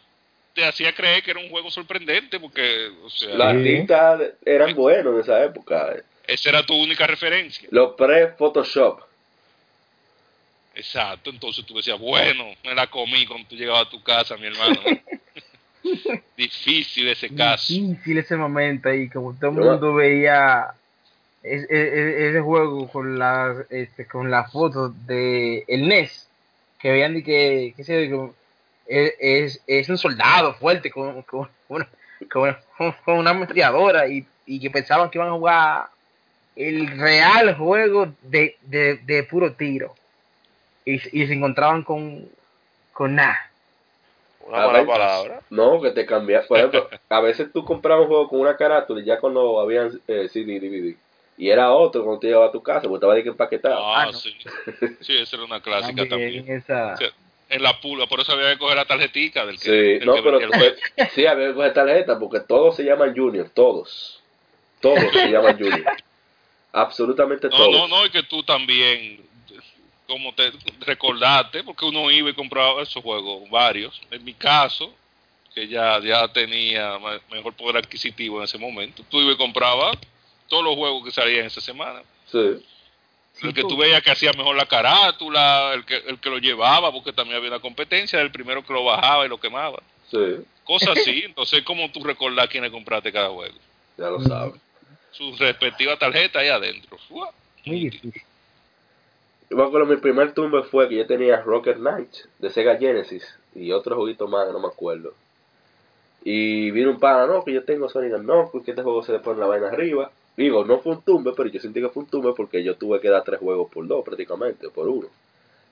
te hacía creer que era un juego sorprendente, porque, o sea, Sí. artistas eran buenos en esa época. eh. esa era tu única referencia. Los pre-Photoshop. Exacto, entonces tú decías, bueno, me la comí cuando tú llegabas a tu casa, mi hermano. Difícil ese caso. Difícil ese momento ahí, como todo el mundo veía es- es- ese juego con las este, con las fotos de el NES, que veían de que, qué sé yo, es, es, es un soldado fuerte con, con, una, con, una- con una ametralladora y, y que pensaban que iban a jugar el real juego de, de, de puro tiro. Y, y se encontraban con, con nada. Una A mala ver, palabra. No, que te cambia. Por ejemplo, a veces tú comprabas un juego con una carátula y ya cuando habían eh, CD, DVD. Y era otro cuando te llegaba a tu casa, porque estaba de que empaquetado. Ah, Ah, no. sí. Sí, esa era una clásica También también. esa- O sea, en la pulga, por eso había que coger la tarjetica del que, Sí, del no, que pero el sí, había que coger tarjeta porque todos se llaman Junior, todos. Todos se llaman Junior. Absolutamente No, todos. no, no, y que tú también, como te recordaste, porque uno iba y compraba esos juegos, varios. En mi caso, que ya, ya tenía mejor poder adquisitivo en ese momento, tú ibas y comprabas todos los juegos que salían esa semana. Sí. El que tú veías que hacía mejor la carátula, el que, el que lo llevaba, porque también había una competencia, el primero que lo bajaba y lo quemaba. Sí, Cosas así, entonces, ¿cómo tú recordás quiénes compraste cada juego? ya lo sabes. Su respectiva tarjeta ahí adentro. Uah. muy difícil. Yo me acuerdo mi primer tumbe fue que yo tenía Rocket Knight de Sega Genesis y otro juguito más, no me acuerdo. Y vino un pana, no, que yo tengo Sonic and Knuckles, que este juego se le pone la vaina arriba. Digo, no fue un tumbe, pero yo sentí que fue un tumbe porque yo tuve que dar tres juegos por dos prácticamente, por uno.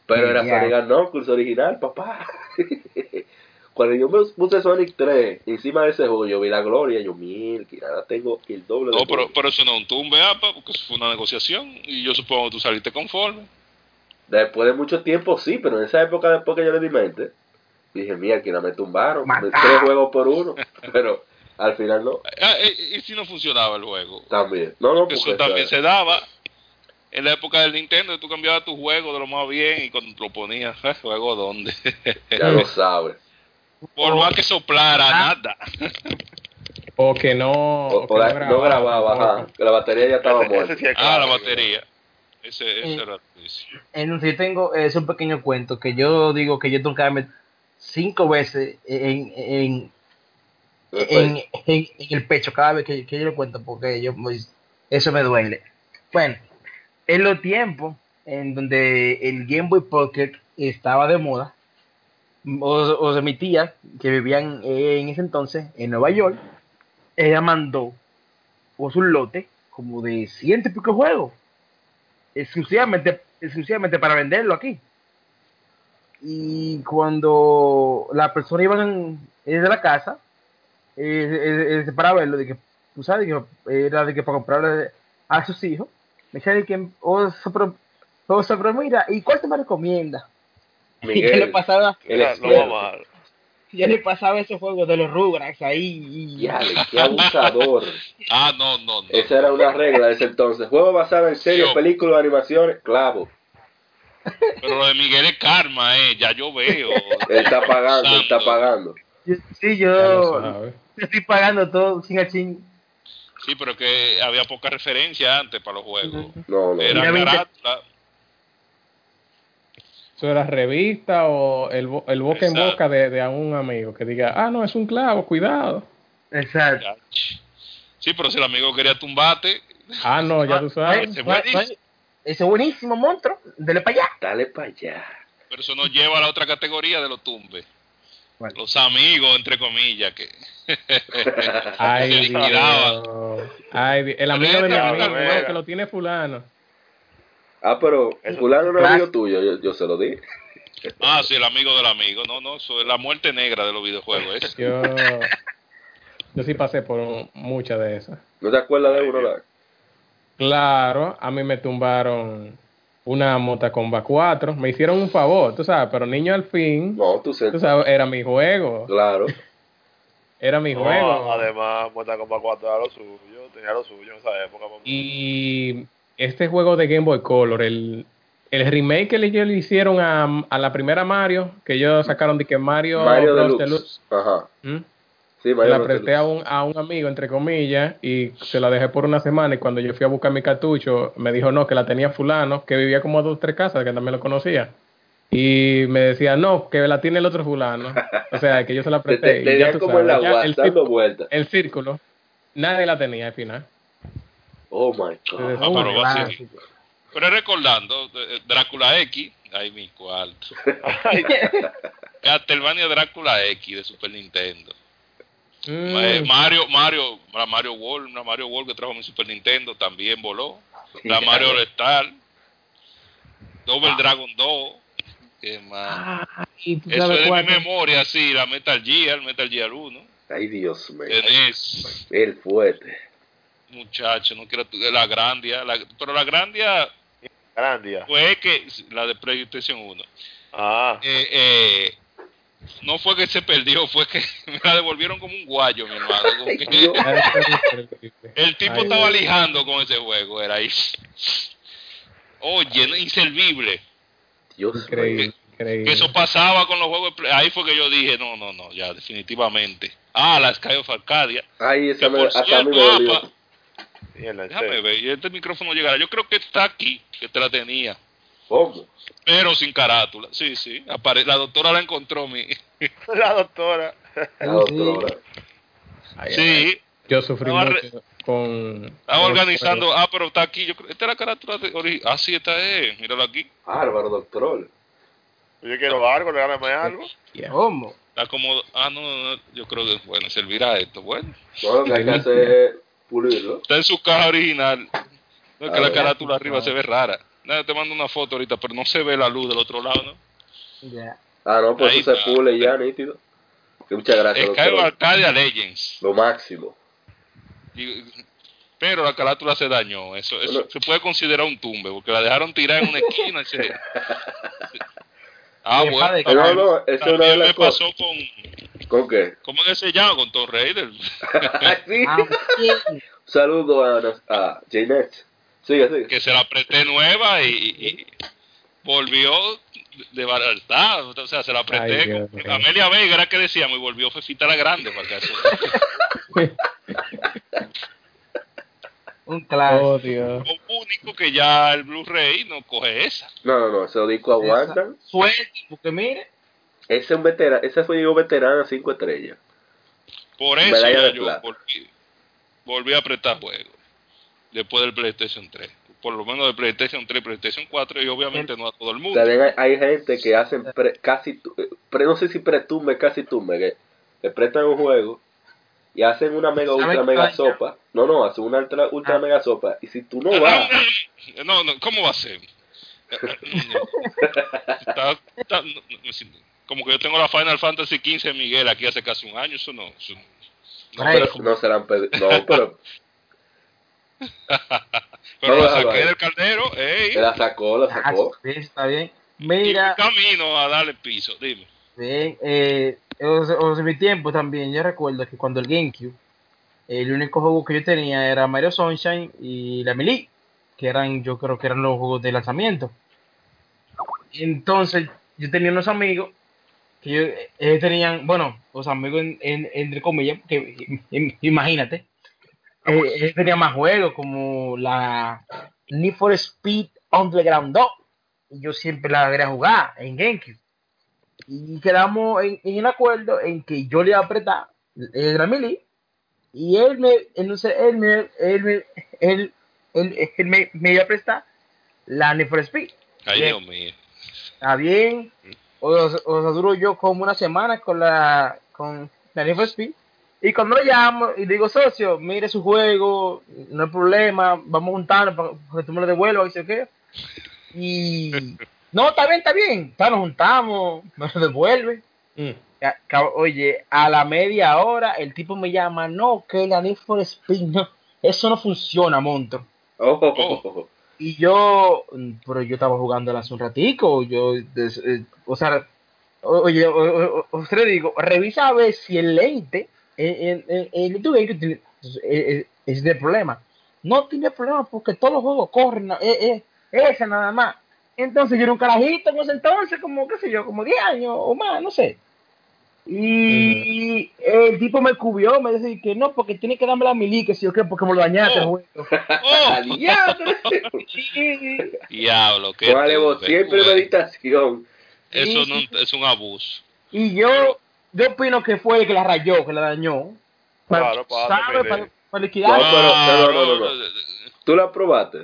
Pero era. Sonic Knuckles original, papá. Cuando yo me puse Sonic 3 encima de ese juego, yo vi la gloria, yo, mil, que ahora tengo el doble de No, pero, gloria". pero eso no es un tumbe, apa, porque eso fue una negociación y yo supongo que tú saliste conforme. Después de mucho tiempo sí, pero en esa época después que yo le di mente, dije, mira, que no me tumbaron, me- tres juegos por uno, pero al final no, Ah, eh, ¿Y si no funcionaba el juego? también. No, no, Porque eso también se daba. En la época del Nintendo, tú cambiabas tu juego de lo más bien y cuando lo ponías, ¿eh? ¿juego dónde? ya lo sabes. Por más que soplara, Ah. nada. O que no, O, o que la- no grababa, ajá, tampoco. que la batería ya estaba muerta. ese sí es Ah, la batería. Ese, ese Eh. era. En un, yo tengo es un pequeño cuento que yo digo que yo nunca me cinco veces en, en, en, el pecho cada vez que, que yo lo cuento porque yo pues, eso me duele. Bueno, en los tiempos en donde el Game Boy Pocket estaba de moda, o, o de mi tía, que vivían en ese entonces en Nueva York, ella mandó pues, un lote como de ciento y pico juegos, exclusivamente, exclusivamente para venderlo aquí. Y cuando la persona iba en, de la casa, eh, eh, eh, para verlo, de que, tú sabes, que era de que para comprarle a sus hijos, me decía de que, oh, so, pero, oh, so, pero mira, ¿y cuál te me recomienda? Y yo le Miguel, pasaba, el Mira, lo experto. vamos a yo le pasaba esos juegos de los Rugrats ahí y qué abusador. Ah, no, no, no. Esa era una regla de ese entonces. Juego basado en series, Yo. películas, animaciones, clavo. Pero lo de Miguel es karma, eh. Ya yo veo. Él está pagando, él está pagando. Yo- sí, yo estoy pagando todo sin a chin. Sí, pero que había poca referencia antes para los juegos. No, no. Era carátula. Eso era revista o el, bo- el boca en boca de, de a un amigo que diga, ah, no, es un clavo, cuidado. Exacto. Sí, pero si el amigo quería tumbarte, Ah, no, ya tú sabes. Ese buenísimo. no, Ese buenísimo monstruo, dele para allá. Dale para allá. pero eso nos lleva a la otra categoría de los tumbes. Bueno. Los amigos, entre comillas, que Ay, se liquidaban. Dios. Ay, el amigo de mi amigo, que lo tiene fulano. Ah, pero fulano Claro. amigo tuyo, yo, yo se lo di. Ah, sí, el amigo del amigo. No, no, eso es la muerte negra de los videojuegos. ¿es? Yo, yo sí pasé por muchas de esas. ¿No te acuerdas de. Larry? Claro, a mí me tumbaron una Motacomba 4. Me hicieron un favor, tú sabes, pero niño al fin, No, tú tú sabes, era mi juego. Claro. Era mi No, juego. además, Mortal Kombat 4 era lo suyo, tenía lo suyo en esa época. mamá. Y este juego de Game Boy Color, el, el remake que que le hicieron a, a la primera Mario, que ellos sacaron de que Mario, Mario Bros. Deluxe. Ajá. ¿Mm? Sí, Mario la presté a un, a un amigo, entre comillas, y se la dejé por una semana. Y cuando yo fui a buscar mi cartucho, me dijo no, que la tenía Fulano, que vivía como a dos o tres casas, que también lo conocía. Y me decía no, que la tiene el otro Fulano. O sea, que yo se la Te, presté. te, y ya tenía tú como en la sabes, ya el, círculo, el círculo, nadie la tenía al final. Oh my god. Ah, pero va a ser- clásico. Pero recordando, eh, Drácula X, ahí mi cuarto. Castlevania Drácula X de Super Nintendo. Mm, Eh, Mario, Mario, la Mario World, una Mario World que trajo mi Super Nintendo también voló. La Mario All Star, Double Dragon 2, ¿qué más? Y tú Eso es de mi memoria, sí, la Metal Gear, Metal Gear 1. Ay, Dios mío. El fuerte. Muchacho, no quiero tu- la Grandia, la- pero la Grandia Grandia. fue que, la de PlayStation 1, Ah, eh, eh, no fue que se perdió, fue que me la devolvieron como un guayo, mi hermano. el tipo Ay, estaba lijando con ese juego, era ahí. Oye, inservible. Dios. Increíble, Que increíble. eso pasaba con los juegos de Ahí fue que yo dije, no, no, no, ya, definitivamente. Ah, la Sky of Arcadia. Ay, esa Que me, por hasta a mí cierto, me dolió. apa, déjame ver, y este micrófono llegará. Yo creo que está aquí, que te la tenía. ¿Cómo? Pero sin carátula. Sí, sí. apare- la doctora la encontró mi. La doctora. La doctora. Ay, ay, Sí. Yo sufrí Estaba mucho con... Estaba con- organizando. Ah, pero está aquí. Yo creo, esta es la carátula de ori- Ah, sí, esta es. Míralo aquí. Bárbaro, doctor. Yo quiero algo, regálame algo. ¿Cómo? Está como. Ah, no, no, no, Yo creo que, bueno, servirá esto. Bueno. No, lo que hay que hacer Está en su caja original. No, es que Ah, la carátula arriba se ve rara. Nada, te mando una foto ahorita, pero no se ve la luz del otro lado, ¿no? Ya. Ah, no, pues Ahí eso se pule ya, nítido. Que muchas gracias, Sky of doctor. Arcadia Legends. Lo máximo. Y- pero la carátula se dañó. Eso, eso Bueno. se puede considerar un tumbe, porque la dejaron tirar en una esquina. y se- Ah, bueno. No, también- no, esa es una de también las me pasó con. ¿Con qué? ¿Cómo es que se llama? Con Tom Raider. sí. Ah. Saludo a, a Janet. Sigue, sigue. que se la presté nueva y, volvió de baratar. O sea, se la presté. Ay, Dios con- mío. Amelia Vega era que decíamos y volvió Fefita la Grande. Para que eso- Un clásico. Oh, Dios. Lo único que ya el Blu-ray no coge esa. No, no, no, esos discos aguantan. Suerte, porque mire. Ese, es un veterano, ese fue Diego veterano 5 estrellas. Por eso ya yo volví, volví a apretar juegos. Después del PlayStation 3. Por lo menos del PlayStation 3 PlayStation 4 y obviamente no a todo el mundo. También hay, hay gente que hacen pre- casi, tu- eh, pre- no sé si pretumbe, casi tumbe, que le prestan un juego y hacen una mega, ¿Sabe ultra mega sopa. No, no, hacen una ultra, ultra Ah. mega sopa. Y si tú no Ah, vas, No, no, ¿cómo va a ser? Está- está- no, no, sí, como que yo tengo la Final Fantasy XV de Miguel aquí hace casi un año, eso no. Eso, no. Pero no se la han pedido. No, pero Pero No, la saqué ahí. del caldero, ey, se la sacó, la Ah, sacó. sí, está bien. y Mira, camino a darle piso, dime. bien, eh, sea, mi tiempo también, yo recuerdo que cuando el GameCube, el único juego que yo tenía era Mario Sunshine y la Melee, que eran, yo creo que eran los juegos de lanzamiento. Entonces, yo tenía unos amigos que yo- ellos tenían, bueno, los amigos en, en- entre comillas, que im- imagínate, eh, ellos tenían más juegos como la Need for Speed Underground 2. Y yo siempre la quería jugar en GameCube. Y quedamos en, en acuerdo en que yo le iba a apretar el Ramili y él me, entonces él me, él me, él, él- él me, me iba a prestar la Need for Speed. Ay. Dios mío. Está bien. O, o sea, duro yo como una semana con la con la Need for Speed. Y cuando lo llamo y digo, socio, mire su juego, no hay problema, vamos a juntarnos para para que tú me lo devuelvas, y sé qué. Y no, está bien, está bien. Está, nos juntamos, me lo devuelve. Mm. Oye, a la media hora el tipo me llama, no, que la Need for Speed, no, eso no funciona, monstruo. Oh. Y yo, mm, pero yo estaba jugando hace un ratico, yo, des- eh, o sea, oye, o- o- o- usted le digo, revisa a ver si el lente, en, en, en YouTube hay que tiene- eh, eh, es de problema. No tiene problema porque todos los juegos corren, eh, eh, ese nada más. Entonces yo era un carajito en ese entonces, como, qué sé yo, como 10 años o más, no sé. Y el tipo me cubrió, me dice que no, porque tiene que darme la mili, que si yo qué, porque me lo dañaste Oh. ¡Oh! Y- Diablo, qué Vale, vos siempre meditación. Eso Sí, no, es un abuso. Y yo, yo opino que fue el que la rayó, que la dañó. Claro, para darle Para, liquidar. pero- no, no, no, no. no. ¿Tú la probaste?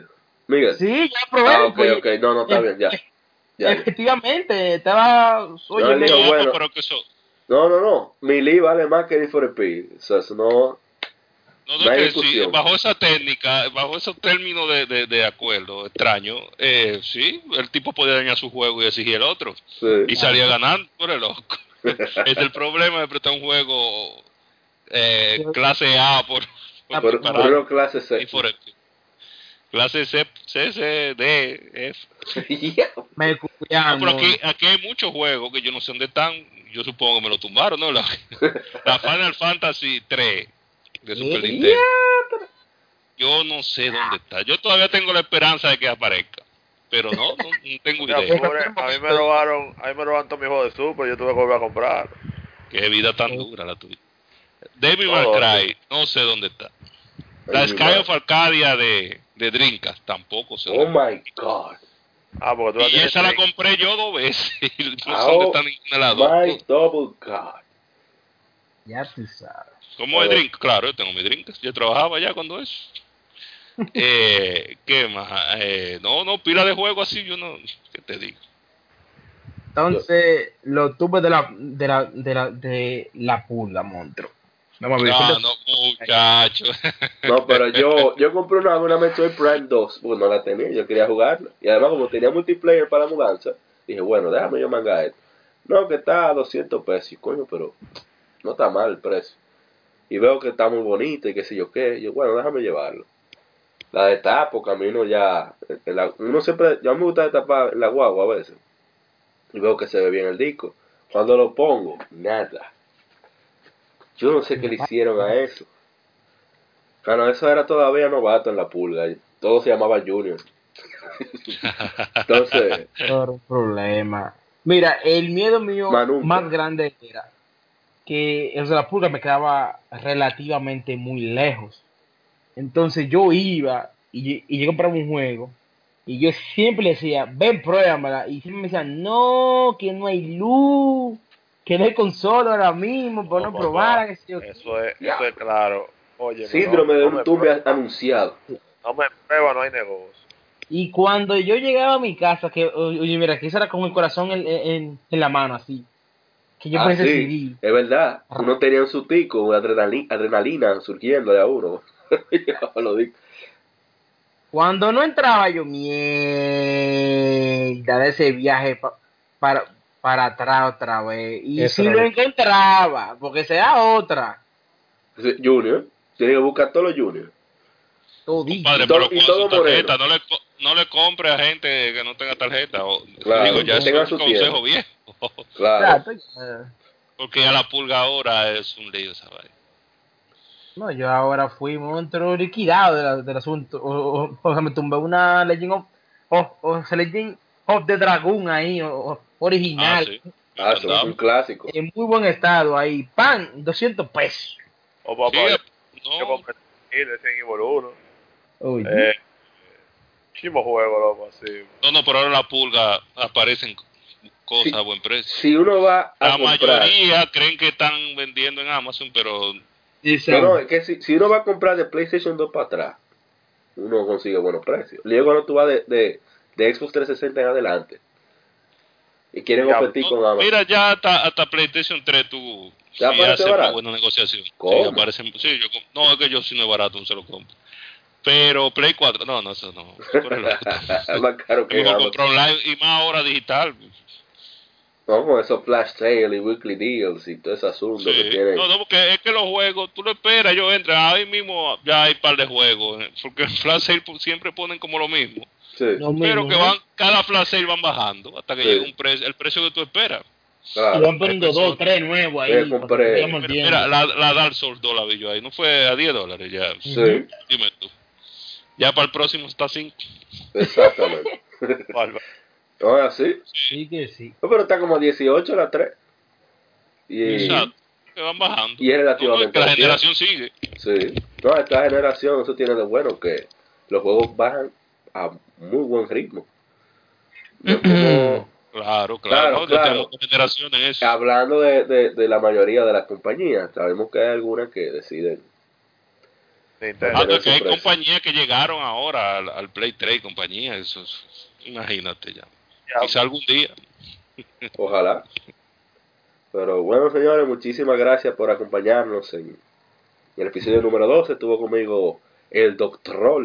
Miguel. Sí, ya probé. Ah, ok, pues, ok. No, no, está bien, ya. Ya. Efectivamente, estaba. Oye, No, me- digo, No, bueno. pero que eso... No, no, no. Mili vale más que Need for Speed. O sea, eso no. No, No no, hay que discusión. sí, bajo esa técnica, bajo esos términos de, de, de acuerdo extraño, eh, sí, el tipo podía dañar su juego y exigir el otro. Sí. Y salía ganando por el loco. es el problema de prestar un juego eh, clase A por, por, Por, para- por una clase C. por clase C, C, C, D, F. No, cuidan, pero aquí, aquí hay muchos juegos que yo no sé dónde están. Yo supongo que me lo tumbaron, ¿no? La, la Final Fantasy 3 de Super. Nintendo. Yo no sé dónde está. Yo todavía tengo la esperanza de que aparezca. Pero no, no, no tengo idea. pobre, a mí me robaron, a mí me robaron todos mis juegos de Super, yo tuve que volver a comprar. Qué vida tan dura la tuya. Devil No, May Cry, no sé dónde está. La Sky of Arcadia de, de Dreamcast, tampoco sé Oh dónde my god. Ah, porque tú la Y tienes esa la compré yo dos veces. Y no sé Oh dónde está ninguna de las dos. My double god. Ya tú sabes. ¿Cómo es drink? Claro, yo tengo mi drink. Yo trabajaba ya cuando eso. eh, ¿Qué más? Eh, no, no, pila de juego así, yo no. ¿Qué te digo? Entonces, lo tuve de la, de la, de la, de la pulga, monstruo. Ver. Ah, ¿cuánto- no, muchacho. No, pero yo, yo compré una, una Metroid Prime 2, porque no la tenía, yo quería jugarla. Y además, como tenía multiplayer para la mudanza, dije, bueno, déjame yo mangar esto. No, que está a 200 pesos, y coño, pero no está mal el precio. Y veo que está muy bonita y qué sé yo qué. Y yo, bueno, déjame llevarlo. La destapo, camino ya. la- uno siempre, yo me gusta destapar en la guagua a veces. Y veo que se ve bien el disco. Cuando lo pongo, nada. Yo no sé qué le hicieron a eso. Bueno, eso era todavía novato en la pulga. y Todo se llamaba Junior. Entonces, Por problema. Mira, el miedo mío Más grande era que el de la pulga me quedaba relativamente muy lejos. Entonces yo iba y, y yo compraba un juego y yo siempre le decía, ven, pruébamela. Y siempre me decían, no, que no hay luz, que no hay consola ahora mismo, para no No, probar. sé yo. Eso es, eso es claro. Oye, Síndrome no, de no un me tumbe anunciado. No me prueba, no hay negocio. Y cuando yo llegaba a mi casa, que, oye, mira, que eso era con el corazón en, en, en la mano, así. Que yo Ah, sí, es verdad. Uno tenía un sutico, adrenalina, adrenalina surgiéndole a uno. Yo lo digo. Cuando no entraba yo, mierda, de ese viaje pa- para, para atrás otra vez. Y Eso si lo encontraba, porque sea otra, Junior, tiene que buscar todos los Junior. todito. Padre, Y todo- pero y todo su tarjeta, no le, co- no le compre a gente que no tenga tarjeta. O, Claro, digo, ya es un consejo tiempo. viejo. Claro. Porque ya la pulga ahora es un lío, ¿sabes? No, yo ahora fui monstruo liquidado de la- del asunto. O, o- o sea, me tumbé una Legend of, o, o sea, Legend of the Dragon ahí, o- o- Ah, original. sí. Ah, es un clásico. En muy buen estado ahí. Pan, 200 pesos. O papá, Sí, yo no, compré el Resident Evil 1. Uy, Eh, chimo juego, loco, así. no, no, pero ahora la pulga aparecen cosas Sí. a buen precio. Si uno va a La comprar. mayoría creen que están vendiendo en Amazon, pero No, no, es que si, si uno va a comprar de PlayStation 2 para atrás, uno consigue buenos precios. Luego cuando tú vas de, de, de Xbox 360 en adelante y quieren Ya, competir con Amazon. mira, ya hasta, hasta PlayStation 3 tú ¿Ya sí haces una buena negociación. ¿Cómo? Sí, aparece, sí, yo, no, es que yo si no es barato, no se lo compro. Pero Play 4, no, no, eso no. es más caro que Amazon. comprar online y más ahora digital. No, con esos flash sale y weekly deals y todo ese asunto que Sí. tienen. No, no, porque es que los juegos, tú lo esperas, yo entro, ahí mismo ya hay par de juegos, eh, porque en Flash Sale siempre ponen como lo mismo, Sí, lo pero que van, cada Flash Sale van bajando hasta que Sí. llegue un precio, el precio que tú esperas. Y claro. van poniendo dos, tres nuevos ahí. Compré- que Mira, vayamos viendo. mira, la, la Dark Souls 2 la vi yo ahí, no fue a 10 dólares ya, Sí, dime tú. Ya para el próximo está 5. exactamente. ¿No es así? Sí que sí. No, pero está como 18 la 3. Y, Exacto, que van bajando. y es relativamente No, no, es que la generación sigue. Sí. No, esta generación eso tiene de bueno que los juegos bajan a muy buen ritmo. Como- Claro, claro, Claro, hablando de, de, de la mayoría de las compañías, sabemos que hay algunas que deciden. Ah, que hay compañías que llegaron ahora al, al Play 3, compañías, eso es- imagínate ya. Ya, Quizá algún día. Ojalá. Pero bueno, señores, muchísimas gracias por acompañarnos en, en el episodio número 12. Estuvo conmigo el Doctor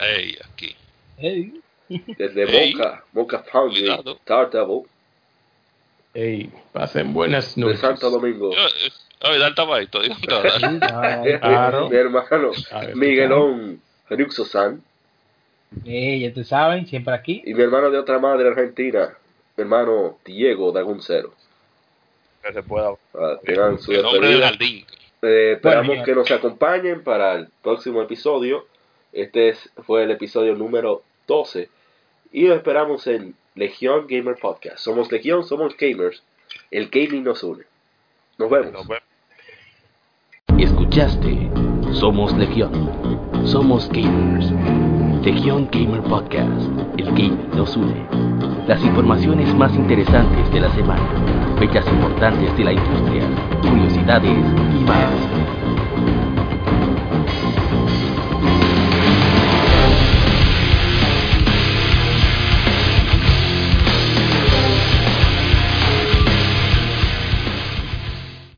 Ey, aquí. Ey. desde Ey. Mocha, Mocha Foundry, Cuidado. Tartable, Ey, pasen buenas de noches. Santo Domingo. Eh, Oye, da el tabaito, Claro. Mi hermano Miguelón Ruxo-san Eh, ya te saben, siempre aquí. y mi hermano de otra madre argentina, mi hermano Diego Dagoncero. que se pueda. Ah, tengan su el nombre del jardín. Eh, esperamos Bueno, que nos acompañen para el próximo episodio. Este es- fue el episodio número 12. Y lo esperamos en Legión Gamer Podcast. Somos Legión, somos gamers. El gaming nos une. Nos vemos. Nos vemos. Escuchaste Somos Legión. Somos gamers. Legión Gamer Podcast. El gaming nos une. Las informaciones más interesantes de la semana. Fechas importantes de la industria. Curiosidades y más.